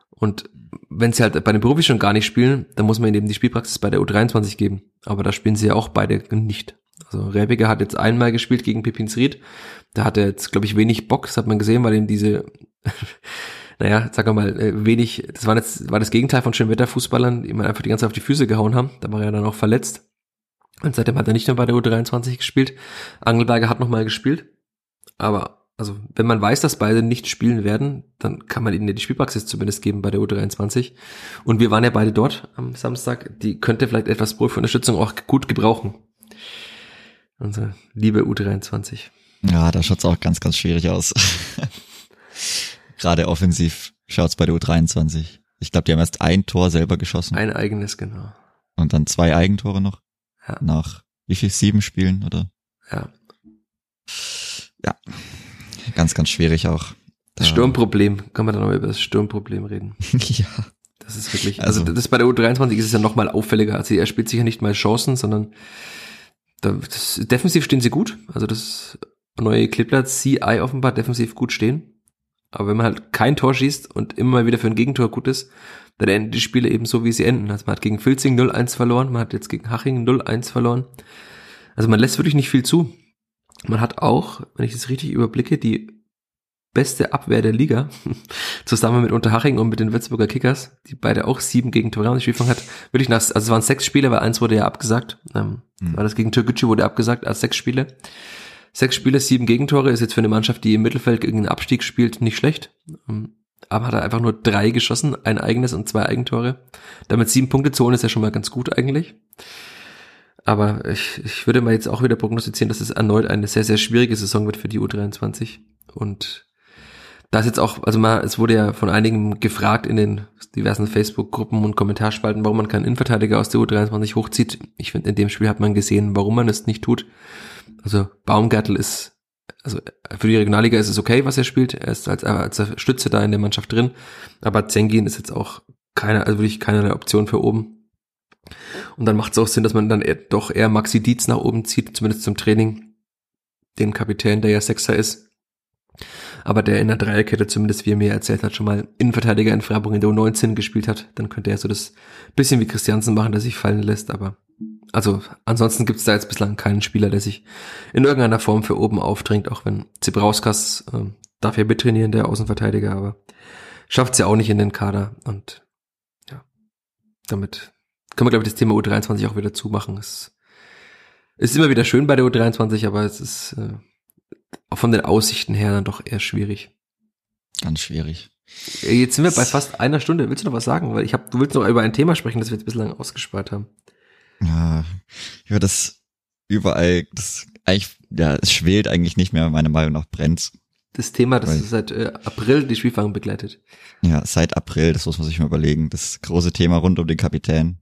Und wenn sie halt bei den Profis schon gar nicht spielen, dann muss man ihnen eben die Spielpraxis bei der U23 geben. Aber da spielen sie ja auch beide nicht. Also Rebiger hat jetzt einmal gespielt gegen Pipinsried. Da hat er jetzt, glaube ich, wenig Bock, das hat man gesehen, weil ihm diese, naja, sagen wir mal, äh, wenig, das war jetzt, war das Gegenteil von Schönwetterfußballern, die man einfach die ganze Zeit auf die Füße gehauen haben. Da war er dann auch verletzt. Und seitdem hat er nicht mehr bei der U23 gespielt. Angelberger hat nochmal gespielt. Aber, also, wenn man weiß, dass beide nicht spielen werden, dann kann man ihnen ja die Spielpraxis zumindest geben bei der U23. Und wir waren ja beide dort am Samstag. Die könnte vielleicht etwas Profi-Unterstützung auch gut gebrauchen. Unsere liebe U23. Ja, da schaut's auch ganz, ganz schwierig aus. Gerade offensiv schaut's bei der U23. Ich glaube, die haben erst ein Tor selber geschossen. Ein eigenes, genau. Und dann zwei Eigentore noch. Ja. Nach wie viel? Sieben Spielen, oder? Ja. Ja. Ganz, ganz schwierig auch. Das Sturmproblem. Kann man dann noch über das Sturmproblem reden? ja. Das ist wirklich, also, also das bei der U23 ist es ja noch mal auffälliger. Also er spielt sich ja nicht mal Chancen, sondern da, das, defensiv stehen sie gut. Also das neue Kleeblatt CI offenbar defensiv gut stehen. Aber wenn man halt kein Tor schießt und immer mal wieder für ein Gegentor gut ist, dann enden die Spiele eben so, wie sie enden. Also man hat gegen Filzing 0-1 verloren, man hat jetzt gegen Haching 0-1 verloren. Also man lässt wirklich nicht viel zu. Man hat auch, wenn ich es richtig überblicke, die beste Abwehr der Liga, zusammen mit Unterhaching und mit den Würzburger Kickers, die beide auch sieben gegen Torreon gespielt hat. Wirklich nach, also es waren sechs Spiele, weil eins wurde ja abgesagt. Ähm, mhm. War das gegen Türkgücü wurde abgesagt als sechs Spiele. Sechs Spiele, sieben Gegentore ist jetzt für eine Mannschaft, die im Mittelfeld gegen den Abstieg spielt, nicht schlecht. Ähm, aber hat er einfach nur drei geschossen, ein eigenes und zwei Eigentore. Damit sieben Punkte zu holen ist ja schon mal ganz gut eigentlich. Aber ich, ich würde mal jetzt auch wieder prognostizieren, dass es erneut eine sehr, sehr schwierige Saison wird für die U23. Und da ist jetzt auch, also mal, es wurde ja von einigen gefragt in den diversen Facebook-Gruppen und Kommentarspalten, warum man keinen Innenverteidiger aus der U23 hochzieht. Ich finde, in dem Spiel hat man gesehen, warum man es nicht tut. Also Baumgärtel ist, also für die Regionalliga ist es okay, was er spielt. Er ist als, als Stütze da in der Mannschaft drin. Aber Zengin ist jetzt auch keine, also wirklich keine Option für oben. Und dann macht es auch Sinn, dass man dann eher, doch eher Maxi Dietz nach oben zieht, zumindest zum Training. Den Kapitän, der ja Sechser ist aber der in der Dreierkette zumindest, wie er mir erzählt hat, schon mal Innenverteidiger in Freiburg in der U19 gespielt hat, dann könnte er so das bisschen wie Christiansen machen, der sich fallen lässt, aber also ansonsten gibt es da jetzt bislang keinen Spieler, der sich in irgendeiner Form für oben aufdrängt, auch wenn Zibrauskas äh, darf ja mittrainieren, der Außenverteidiger, aber schafft es ja auch nicht in den Kader und ja, damit können wir, glaube ich, das Thema U23 auch wieder zumachen. Es ist immer wieder schön bei der U23, aber es ist äh, von den Aussichten her dann doch eher schwierig. Ganz schwierig. Jetzt sind wir bei fast einer Stunde. Willst du noch was sagen? Weil ich habe, du willst noch über ein Thema sprechen, das wir jetzt bislang ausgespart haben. Ja, über das überall, das eigentlich, ja, es schwelt eigentlich nicht mehr, meiner Meinung nach brennt. Das Thema, das Weil, seit äh, April die Spielfang begleitet. Ja, seit April, das muss man sich mal überlegen. Das große Thema rund um den Kapitän.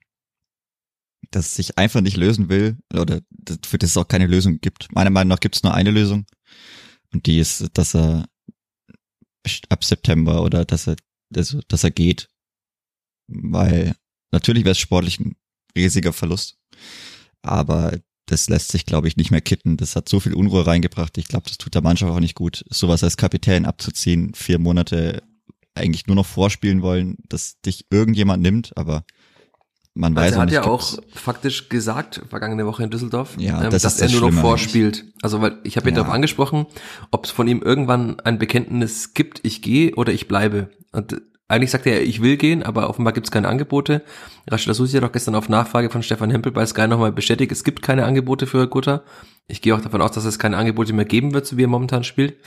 Das sich einfach nicht lösen will, oder für das es auch keine Lösung gibt. Meiner Meinung nach gibt es nur eine Lösung. Und die ist, dass er ab September oder dass er, dass, dass er geht. Weil natürlich wäre es sportlich ein riesiger Verlust. Aber das lässt sich, glaube ich, nicht mehr kitten. Das hat so viel Unruhe reingebracht. Ich glaube, das tut der Mannschaft auch nicht gut, sowas als Kapitän abzuziehen, vier Monate eigentlich nur noch vorspielen wollen, dass dich irgendjemand nimmt, aber man weiß also er hat ja auch faktisch gesagt, vergangene Woche in Düsseldorf, ja, ähm, das dass er nur noch vorspielt. Eigentlich. Also weil ich habe ihn ja. darauf angesprochen, ob es von ihm irgendwann ein Bekenntnis gibt, ich gehe oder ich bleibe. Und eigentlich sagt er, ich will gehen, aber offenbar gibt es keine Angebote. Rashida Susi hat auch gestern auf Nachfrage von Stefan Hempel bei Sky nochmal bestätigt, es gibt keine Angebote für Gutter. Ich gehe auch davon aus, dass es keine Angebote mehr geben wird, so wie er momentan spielt.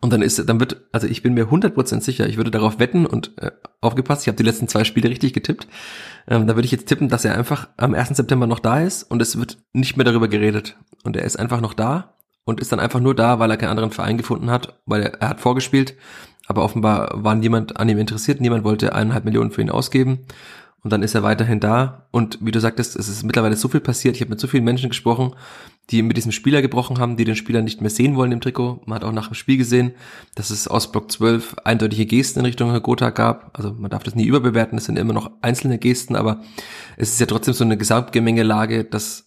Und dann ist, dann wird, also ich bin mir 100% sicher, ich würde darauf wetten und äh, aufgepasst, ich habe die letzten zwei Spiele richtig getippt. Ähm, da würde ich jetzt tippen, dass er einfach am 1. September noch da ist und es wird nicht mehr darüber geredet. Und er ist einfach noch da und ist dann einfach nur da, weil er keinen anderen Verein gefunden hat, weil er, er hat vorgespielt, aber offenbar war niemand an ihm interessiert, niemand wollte eineinhalb Millionen für ihn ausgeben und dann ist er weiterhin da. Und wie du sagtest, es ist mittlerweile so viel passiert. Ich habe mit so vielen Menschen gesprochen, die mit diesem Spieler gebrochen haben, die den Spieler nicht mehr sehen wollen im Trikot. Man hat auch nach dem Spiel gesehen, dass es aus Block 12 eindeutige Gesten in Richtung Gotha gab. Also man darf das nie überbewerten, es sind immer noch einzelne Gesten, aber es ist ja trotzdem so eine Gesamtgemengelage, dass,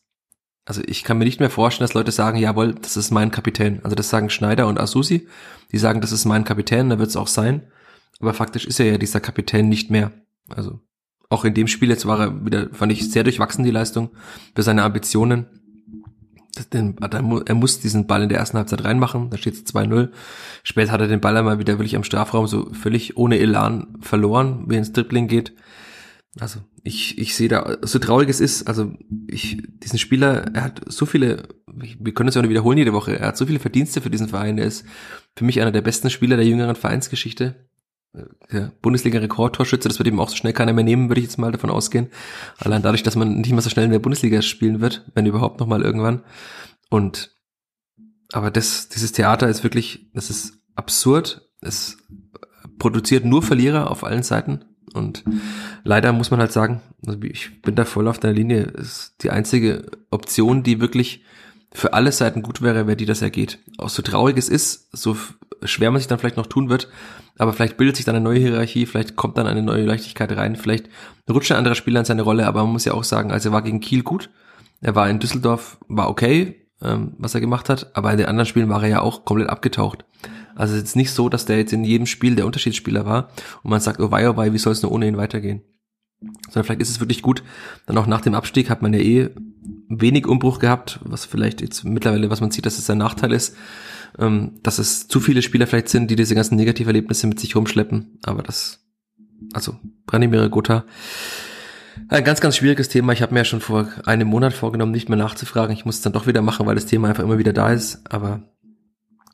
also ich kann mir nicht mehr vorstellen, dass Leute sagen, jawohl, das ist mein Kapitän. Also das sagen Schneider und Asusi, die sagen, das ist mein Kapitän, da wird es auch sein. Aber faktisch ist er ja dieser Kapitän nicht mehr. Also auch in dem Spiel jetzt war er wieder, fand ich sehr durchwachsen, die Leistung, für seine Ambitionen. Er muss diesen Ball in der ersten Halbzeit reinmachen, da steht es 2-0. Später hat er den Ball einmal wieder wirklich am Strafraum so völlig ohne Elan verloren, wie ins Dribbling geht. Also ich, ich sehe da, so traurig es ist, also ich, diesen Spieler, er hat so viele, wir können es ja nur wiederholen jede Woche, er hat so viele Verdienste für diesen Verein, er ist für mich einer der besten Spieler der jüngeren Vereinsgeschichte der Bundesliga-Rekordtorschütze, das wird eben auch so schnell keiner mehr nehmen, würde ich jetzt mal davon ausgehen. Allein dadurch, dass man nicht mehr so schnell in der Bundesliga spielen wird, wenn überhaupt noch mal irgendwann. Und aber das, dieses Theater ist wirklich, das ist absurd. Es produziert nur Verlierer auf allen Seiten. Und leider muss man halt sagen, also ich bin da voll auf der Linie, ist die einzige Option, die wirklich für alle Seiten gut wäre, wäre die, dass er geht. Auch so traurig es ist, so schwer man sich dann vielleicht noch tun wird, aber vielleicht bildet sich dann eine neue Hierarchie, vielleicht kommt dann eine neue Leichtigkeit rein, vielleicht rutscht ein anderer Spieler in seine Rolle, aber man muss ja auch sagen, also er war gegen Kiel gut, er war in Düsseldorf, war okay, ähm, was er gemacht hat, aber in den anderen Spielen war er ja auch komplett abgetaucht. Also es ist nicht so, dass der jetzt in jedem Spiel der Unterschiedsspieler war und man sagt, oh wei, oh wei, wie soll es nur ohne ihn weitergehen? Sondern vielleicht ist es wirklich gut, dann auch nach dem Abstieg hat man ja eh wenig Umbruch gehabt, was vielleicht jetzt mittlerweile, was man sieht, dass es ein Nachteil ist, ähm, dass es zu viele Spieler vielleicht sind, die diese ganzen Negativerlebnisse mit sich rumschleppen. Aber das, also Branimir Gotha, ein ganz, ganz schwieriges Thema. Ich habe mir ja schon vor einem Monat vorgenommen, nicht mehr nachzufragen. Ich muss es dann doch wieder machen, weil das Thema einfach immer wieder da ist. Aber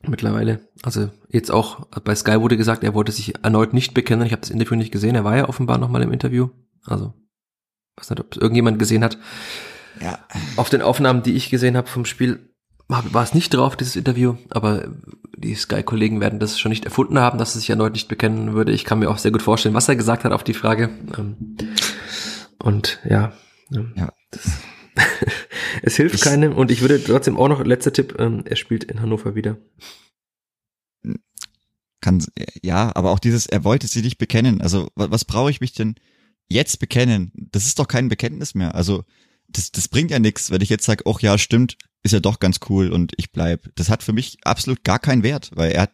mittlerweile, also jetzt auch bei Sky wurde gesagt, er wollte sich erneut nicht bekennen. Ich habe das Interview nicht gesehen. Er war ja offenbar nochmal im Interview. Also, weiß nicht, ob es irgendjemand gesehen hat. Ja. Auf den Aufnahmen, die ich gesehen habe vom Spiel, war es nicht drauf, dieses Interview, aber die Sky-Kollegen werden das schon nicht erfunden haben, dass er sich erneut nicht bekennen würde. Ich kann mir auch sehr gut vorstellen, was er gesagt hat auf die Frage. Ähm, und ja, ähm, ja. Das, es hilft ich, keinem und ich würde trotzdem auch noch, letzter Tipp, ähm, er spielt in Hannover wieder. Kann, ja, aber auch dieses, er wollte sie nicht bekennen. Also, was, was brauche ich mich denn jetzt bekennen? Das ist doch kein Bekenntnis mehr. Also, das, das bringt ja nichts, wenn ich jetzt sage, ach ja, stimmt, ist ja doch ganz cool und ich bleib. Das hat für mich absolut gar keinen Wert, weil er hat,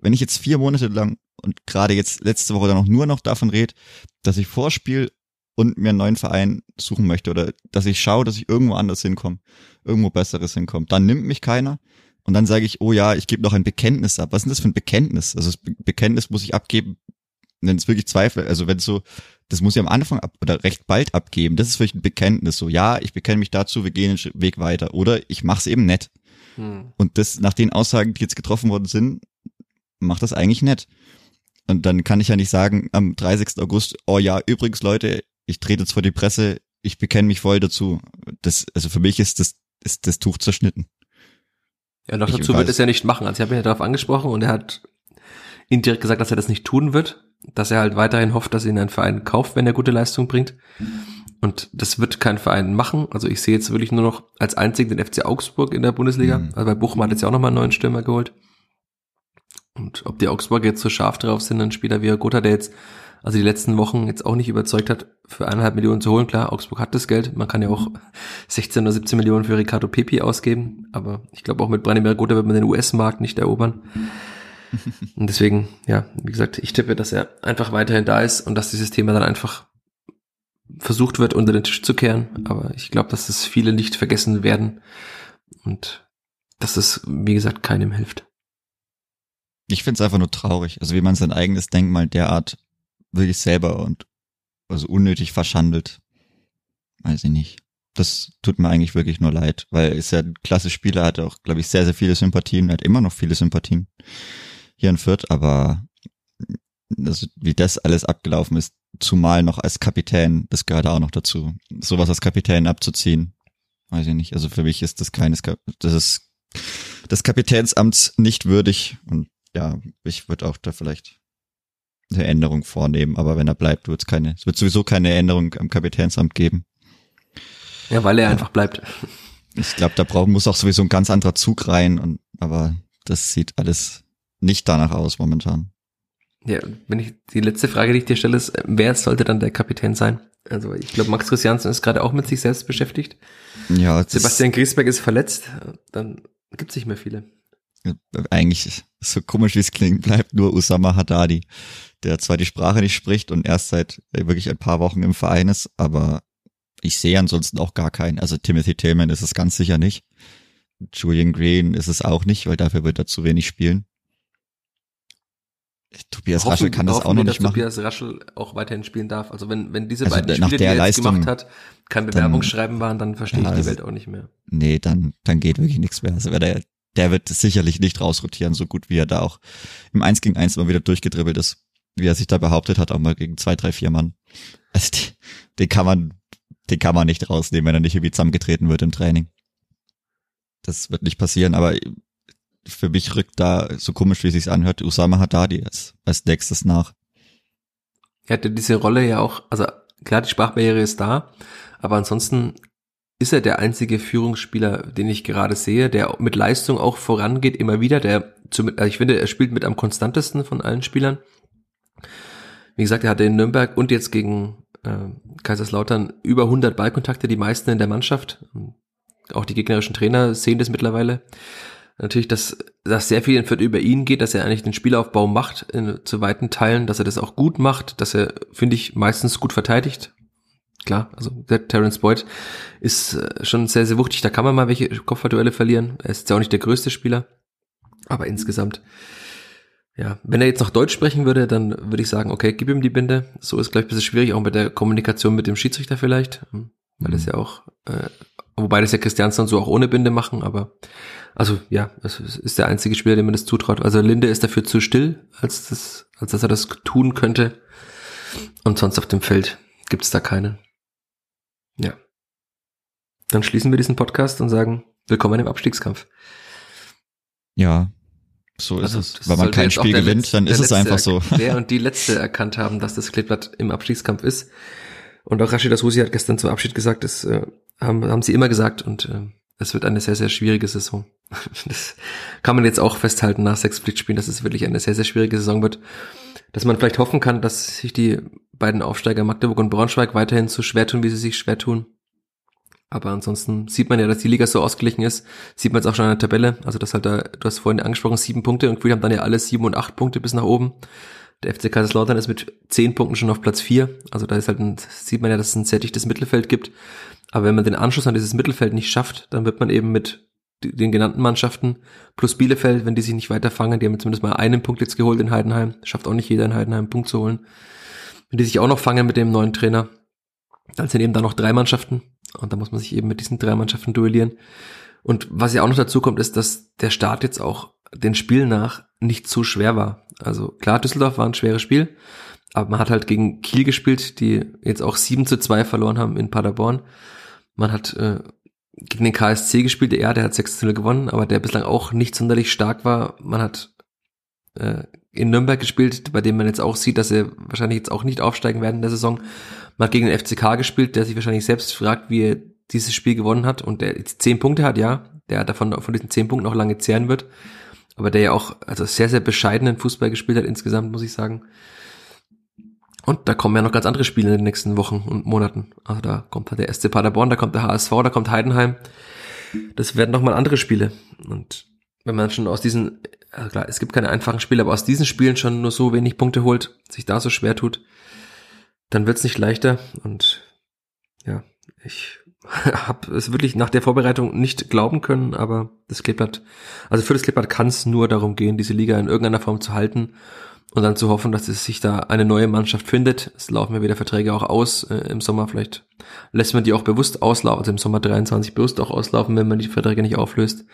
wenn ich jetzt vier Monate lang und gerade jetzt letzte Woche dann auch nur noch davon rede, dass ich Vorspiel und mir einen neuen Verein suchen möchte oder dass ich schaue, dass ich irgendwo anders hinkomme, irgendwo Besseres hinkomme, dann nimmt mich keiner und dann sage ich, oh ja, ich gebe noch ein Bekenntnis ab. Was ist denn das für ein Bekenntnis? Also das Bekenntnis muss ich abgeben, wenn es wirklich Zweifel, also wenn es so das muss ich am Anfang ab, oder recht bald abgeben. Das ist vielleicht ein Bekenntnis. So, ja, ich bekenne mich dazu, wir gehen den Weg weiter. Oder ich mache es eben nett. Hm. Und das, nach den Aussagen, die jetzt getroffen worden sind, macht das eigentlich nett. Und dann kann ich ja nicht sagen, am 30. August, oh ja, übrigens Leute, ich trete jetzt vor die Presse, ich bekenne mich voll dazu. Das, also für mich ist das, ist das Tuch zerschnitten. Ja, noch dazu wird es ja nicht machen. Also ich habe ihn ja darauf angesprochen und er hat indirekt gesagt, dass er das nicht tun wird dass er halt weiterhin hofft, dass ihn ein Verein kauft, wenn er gute Leistung bringt. Und das wird kein Verein machen. Also ich sehe jetzt wirklich nur noch als einzigen den FC Augsburg in der Bundesliga. Mhm. Also bei Bochum hat jetzt ja auch nochmal einen neuen Stürmer geholt. Und ob die Augsburger jetzt so scharf drauf sind, ein Spieler wie Gotha, der jetzt also die letzten Wochen jetzt auch nicht überzeugt hat, für eineinhalb Millionen zu holen. Klar, Augsburg hat das Geld. Man kann ja auch 16 oder 17 Millionen für Ricardo Pepi ausgeben. Aber ich glaube auch mit Branimir Gotha wird man den US-Markt nicht erobern. Und deswegen, ja, wie gesagt, ich tippe, dass er einfach weiterhin da ist und dass dieses Thema dann einfach versucht wird, unter den Tisch zu kehren. Aber ich glaube, dass es viele nicht vergessen werden und dass es, wie gesagt, keinem hilft. Ich finde es einfach nur traurig. Also wie man sein eigenes Denkmal derart wirklich selber und also unnötig verschandelt. Weiß ich nicht. Das tut mir eigentlich wirklich nur leid, weil ist ja ein klasse Spieler, hat auch, glaube ich, sehr, sehr viele Sympathien, hat immer noch viele Sympathien hier in Fürth, aber das, wie das alles abgelaufen ist, zumal noch als Kapitän, das gehört auch noch dazu. Sowas als Kapitän abzuziehen, weiß ich nicht. Also für mich ist das keines, das ist des Kapitänsamts nicht würdig und ja, ich würde auch da vielleicht eine Änderung vornehmen, aber wenn er bleibt, wird es keine, es wird sowieso keine Änderung am Kapitänsamt geben. Ja, weil er ja. einfach bleibt. Ich glaube, da braucht, muss auch sowieso ein ganz anderer Zug rein und, aber das sieht alles nicht danach aus momentan. Ja, wenn ich die letzte Frage, die ich dir stelle, ist, wer sollte dann der Kapitän sein? Also ich glaube, Max Christiansen ist gerade auch mit sich selbst beschäftigt. Ja. Sebastian Griesbeck ist verletzt, dann gibt es nicht mehr viele. Eigentlich, so komisch wie es klingt, bleibt nur Usama Haddadi, der zwar die Sprache nicht spricht und erst seit wirklich ein paar Wochen im Verein ist, aber ich sehe ansonsten auch gar keinen. Also Timothy Tillman ist es ganz sicher nicht. Julian Green ist es auch nicht, weil dafür wird er zu wenig spielen. Tobias hoffen, Raschel kann das auch noch nicht machen. Tobias Raschel auch weiterhin spielen darf. Also wenn, wenn diese also beiden Spiele, die er Leistung, jetzt gemacht hat, kein Bewerbungsschreiben waren, dann verstehe ja, ich die Welt auch nicht mehr. Nee, dann, dann geht wirklich nichts mehr. Also der, der wird sicherlich nicht rausrotieren, so gut wie er da auch im 1 gegen 1 mal wieder durchgedribbelt ist. Wie er sich da behauptet hat, auch mal gegen zwei, drei, vier Mann. Also die, den kann man, den kann man nicht rausnehmen, wenn er nicht irgendwie zusammengetreten wird im Training. Das wird nicht passieren, aber für mich rückt da, so komisch wie es sich anhört, Usama Haddadi als, als nächstes nach. Er hatte diese Rolle ja auch, also klar, die Sprachbarriere ist da, aber ansonsten ist er der einzige Führungsspieler, den ich gerade sehe, der mit Leistung auch vorangeht, immer wieder, der also ich finde, er spielt mit am konstantesten von allen Spielern. Wie gesagt, er hatte in Nürnberg und jetzt gegen äh, Kaiserslautern über 100 Ballkontakte, die meisten in der Mannschaft Auch die gegnerischen Trainer sehen das mittlerweile. Natürlich, dass, dass sehr viel in Fürth über ihn geht, dass er eigentlich den Spielaufbau macht in, zu weiten Teilen, dass er das auch gut macht, dass er, finde ich, meistens gut verteidigt. Klar, also Terence Boyd ist äh, schon sehr, sehr wuchtig. Da kann man mal welche Kopfballduelle verlieren. Er ist ja auch nicht der größte Spieler. Aber insgesamt, ja, wenn er jetzt noch Deutsch sprechen würde, dann würde ich sagen, okay, gib ihm die Binde. So ist gleich ein bisschen schwierig, auch mit der Kommunikation mit dem Schiedsrichter vielleicht. Hm, weil das mhm. ja auch, äh, wobei das ja Christiansson so auch ohne Binde machen, aber also ja, es ist der einzige Spieler, dem man das zutraut. Also Linde ist dafür zu still, als, das, als dass er das tun könnte. Und sonst auf dem Feld gibt es da keinen. Ja. Dann schließen wir diesen Podcast und sagen, willkommen im Abstiegskampf. Ja, so ist also, es. Wenn man kein Spiel gewinnt, dann ist es einfach so. Der und die letzte erkannt haben, dass das Kleeblatt im Abstiegskampf ist. Und auch Rashid Asusi hat gestern zum Abschied gesagt, das äh, haben, haben sie immer gesagt und äh, es wird eine sehr, sehr schwierige Saison. Das kann man jetzt auch festhalten nach sechs Pflichtspielen, dass es wirklich eine sehr, sehr schwierige Saison wird. Dass man vielleicht hoffen kann, dass sich die beiden Aufsteiger Magdeburg und Braunschweig weiterhin so schwer tun, wie sie sich schwer tun. Aber ansonsten sieht man ja, dass die Liga so ausgeglichen ist. Sieht man jetzt auch schon an der Tabelle. Also das halt da, du hast vorhin angesprochen, sieben Punkte und wir haben dann ja alle sieben und acht Punkte bis nach oben. Der FC Kaiserslautern ist mit zehn Punkten schon auf Platz vier. Also da ist halt ein, sieht man ja, dass es ein dichtes Mittelfeld gibt. Aber wenn man den Anschluss an dieses Mittelfeld nicht schafft, dann wird man eben mit den genannten Mannschaften plus Bielefeld, wenn die sich nicht weiterfangen, die haben zumindest mal einen Punkt jetzt geholt in Heidenheim, schafft auch nicht jeder in Heidenheim einen Punkt zu holen. Wenn die sich auch noch fangen mit dem neuen Trainer, dann sind eben da noch drei Mannschaften und da muss man sich eben mit diesen drei Mannschaften duellieren. Und was ja auch noch dazu kommt, ist, dass der Start jetzt auch den Spielen nach nicht so schwer war. Also klar, Düsseldorf war ein schweres Spiel, aber man hat halt gegen Kiel gespielt, die jetzt auch 7 zu 2 verloren haben in Paderborn. Man hat äh, gegen den KSC gespielt, ja, der hat 6 zu 0 gewonnen, aber der bislang auch nicht sonderlich stark war. Man hat äh, in Nürnberg gespielt, bei dem man jetzt auch sieht, dass sie wahrscheinlich jetzt auch nicht aufsteigen werden in der Saison. Man hat gegen den FCK gespielt, der sich wahrscheinlich selbst fragt, wie er dieses Spiel gewonnen hat und der jetzt 10 Punkte hat, ja, der davon von diesen 10 Punkten auch lange zehren wird, aber der ja auch also sehr, sehr bescheidenen Fußball gespielt hat insgesamt, muss ich sagen. Und da kommen ja noch ganz andere Spiele in den nächsten Wochen und Monaten. Also da kommt halt der SC Paderborn, da kommt der HSV, da kommt Heidenheim. Das werden nochmal andere Spiele. Und wenn man schon aus diesen, also klar, es gibt keine einfachen Spiele, aber aus diesen Spielen schon nur so wenig Punkte holt, sich da so schwer tut, dann wird's nicht leichter. Und ja, ich habe es wirklich nach der Vorbereitung nicht glauben können, aber das Kleeblatt, also für das Kleeblatt kann es nur darum gehen, diese Liga in irgendeiner Form zu halten und dann zu hoffen, dass es sich da eine neue Mannschaft findet. Es laufen ja wieder Verträge auch aus äh, im Sommer. Vielleicht lässt man die auch bewusst auslaufen, also im Sommer 23 bewusst auch auslaufen, wenn man die Verträge nicht auflöst.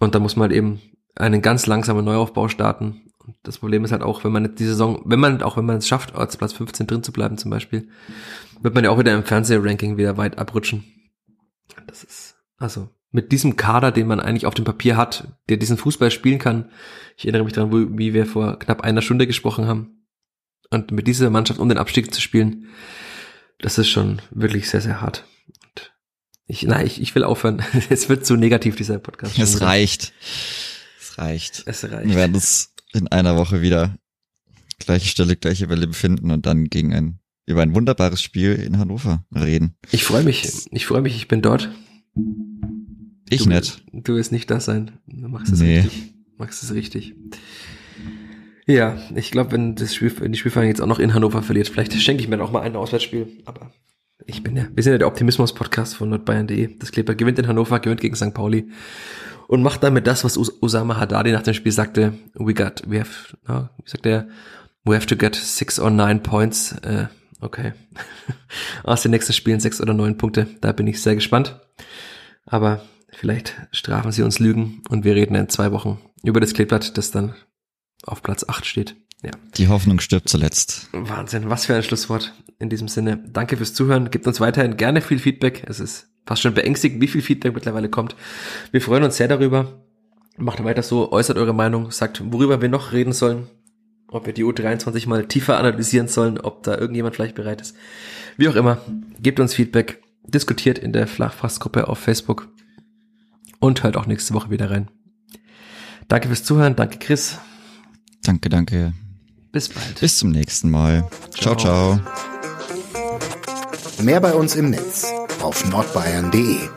Und da muss man halt eben einen ganz langsamen Neuaufbau starten. Und das Problem ist halt auch, wenn man die Saison, wenn man, auch wenn man es schafft, als Platz 15 drin zu bleiben zum Beispiel, wird man ja auch wieder im Fernsehranking wieder weit abrutschen. Das ist, also, mit diesem Kader, den man eigentlich auf dem Papier hat, der diesen Fußball spielen kann. Ich erinnere mich daran, wo, wie wir vor knapp einer Stunde gesprochen haben. Und mit dieser Mannschaft um den Abstieg zu spielen, das ist schon wirklich sehr, sehr hart. Und ich, nein, ich, ich will aufhören. es wird zu negativ, dieser Podcast. Es reicht. Es reicht. Es reicht. Wir werden uns in einer Woche wieder gleiche Stelle, gleiche Welle befinden und dann gegen ein, über ein wunderbares Spiel in Hannover reden. Ich freue mich. Ich freue mich. Ich bin dort. Ich du, nicht. Du wirst nicht das sein. Du machst es nee. richtig. Machst es richtig. Ja, ich glaube, wenn das Spiel, wenn die Spielvereinigung jetzt auch noch in Hannover verliert, vielleicht schenke ich mir auch mal ein Auswärtsspiel. Aber ich bin ja, wir sind ja der Optimismus-Podcast von nordbayern.de. Das Kleber gewinnt in Hannover, gewinnt gegen St. Pauli und macht damit das, was Us Usama Haddadi nach dem Spiel sagte. We got, we have, no, wie sagt er? We have to get six or nine points. Äh, okay. Aus den nächsten Spielen sechs oder neun Punkte. Da bin ich sehr gespannt. Aber Vielleicht strafen sie uns Lügen und wir reden in zwei Wochen über das Kleeblatt, das dann auf Platz 8 steht. Ja. Die Hoffnung stirbt zuletzt. Wahnsinn, was für ein Schlusswort. In diesem Sinne, danke fürs Zuhören. Gebt uns weiterhin gerne viel Feedback. Es ist fast schon beängstigend, wie viel Feedback mittlerweile kommt. Wir freuen uns sehr darüber. Macht weiter so, äußert eure Meinung, sagt, worüber wir noch reden sollen, ob wir die U23 mal tiefer analysieren sollen, ob da irgendjemand vielleicht bereit ist. Wie auch immer, gebt uns Feedback, diskutiert in der Flachfassgruppe auf Facebook und hört auch nächste Woche wieder rein. Danke fürs Zuhören, danke Chris. Danke, danke. Bis bald. Bis zum nächsten Mal. ciao. ciao. ciao. Mehr bei uns im Netz auf nordbayern.de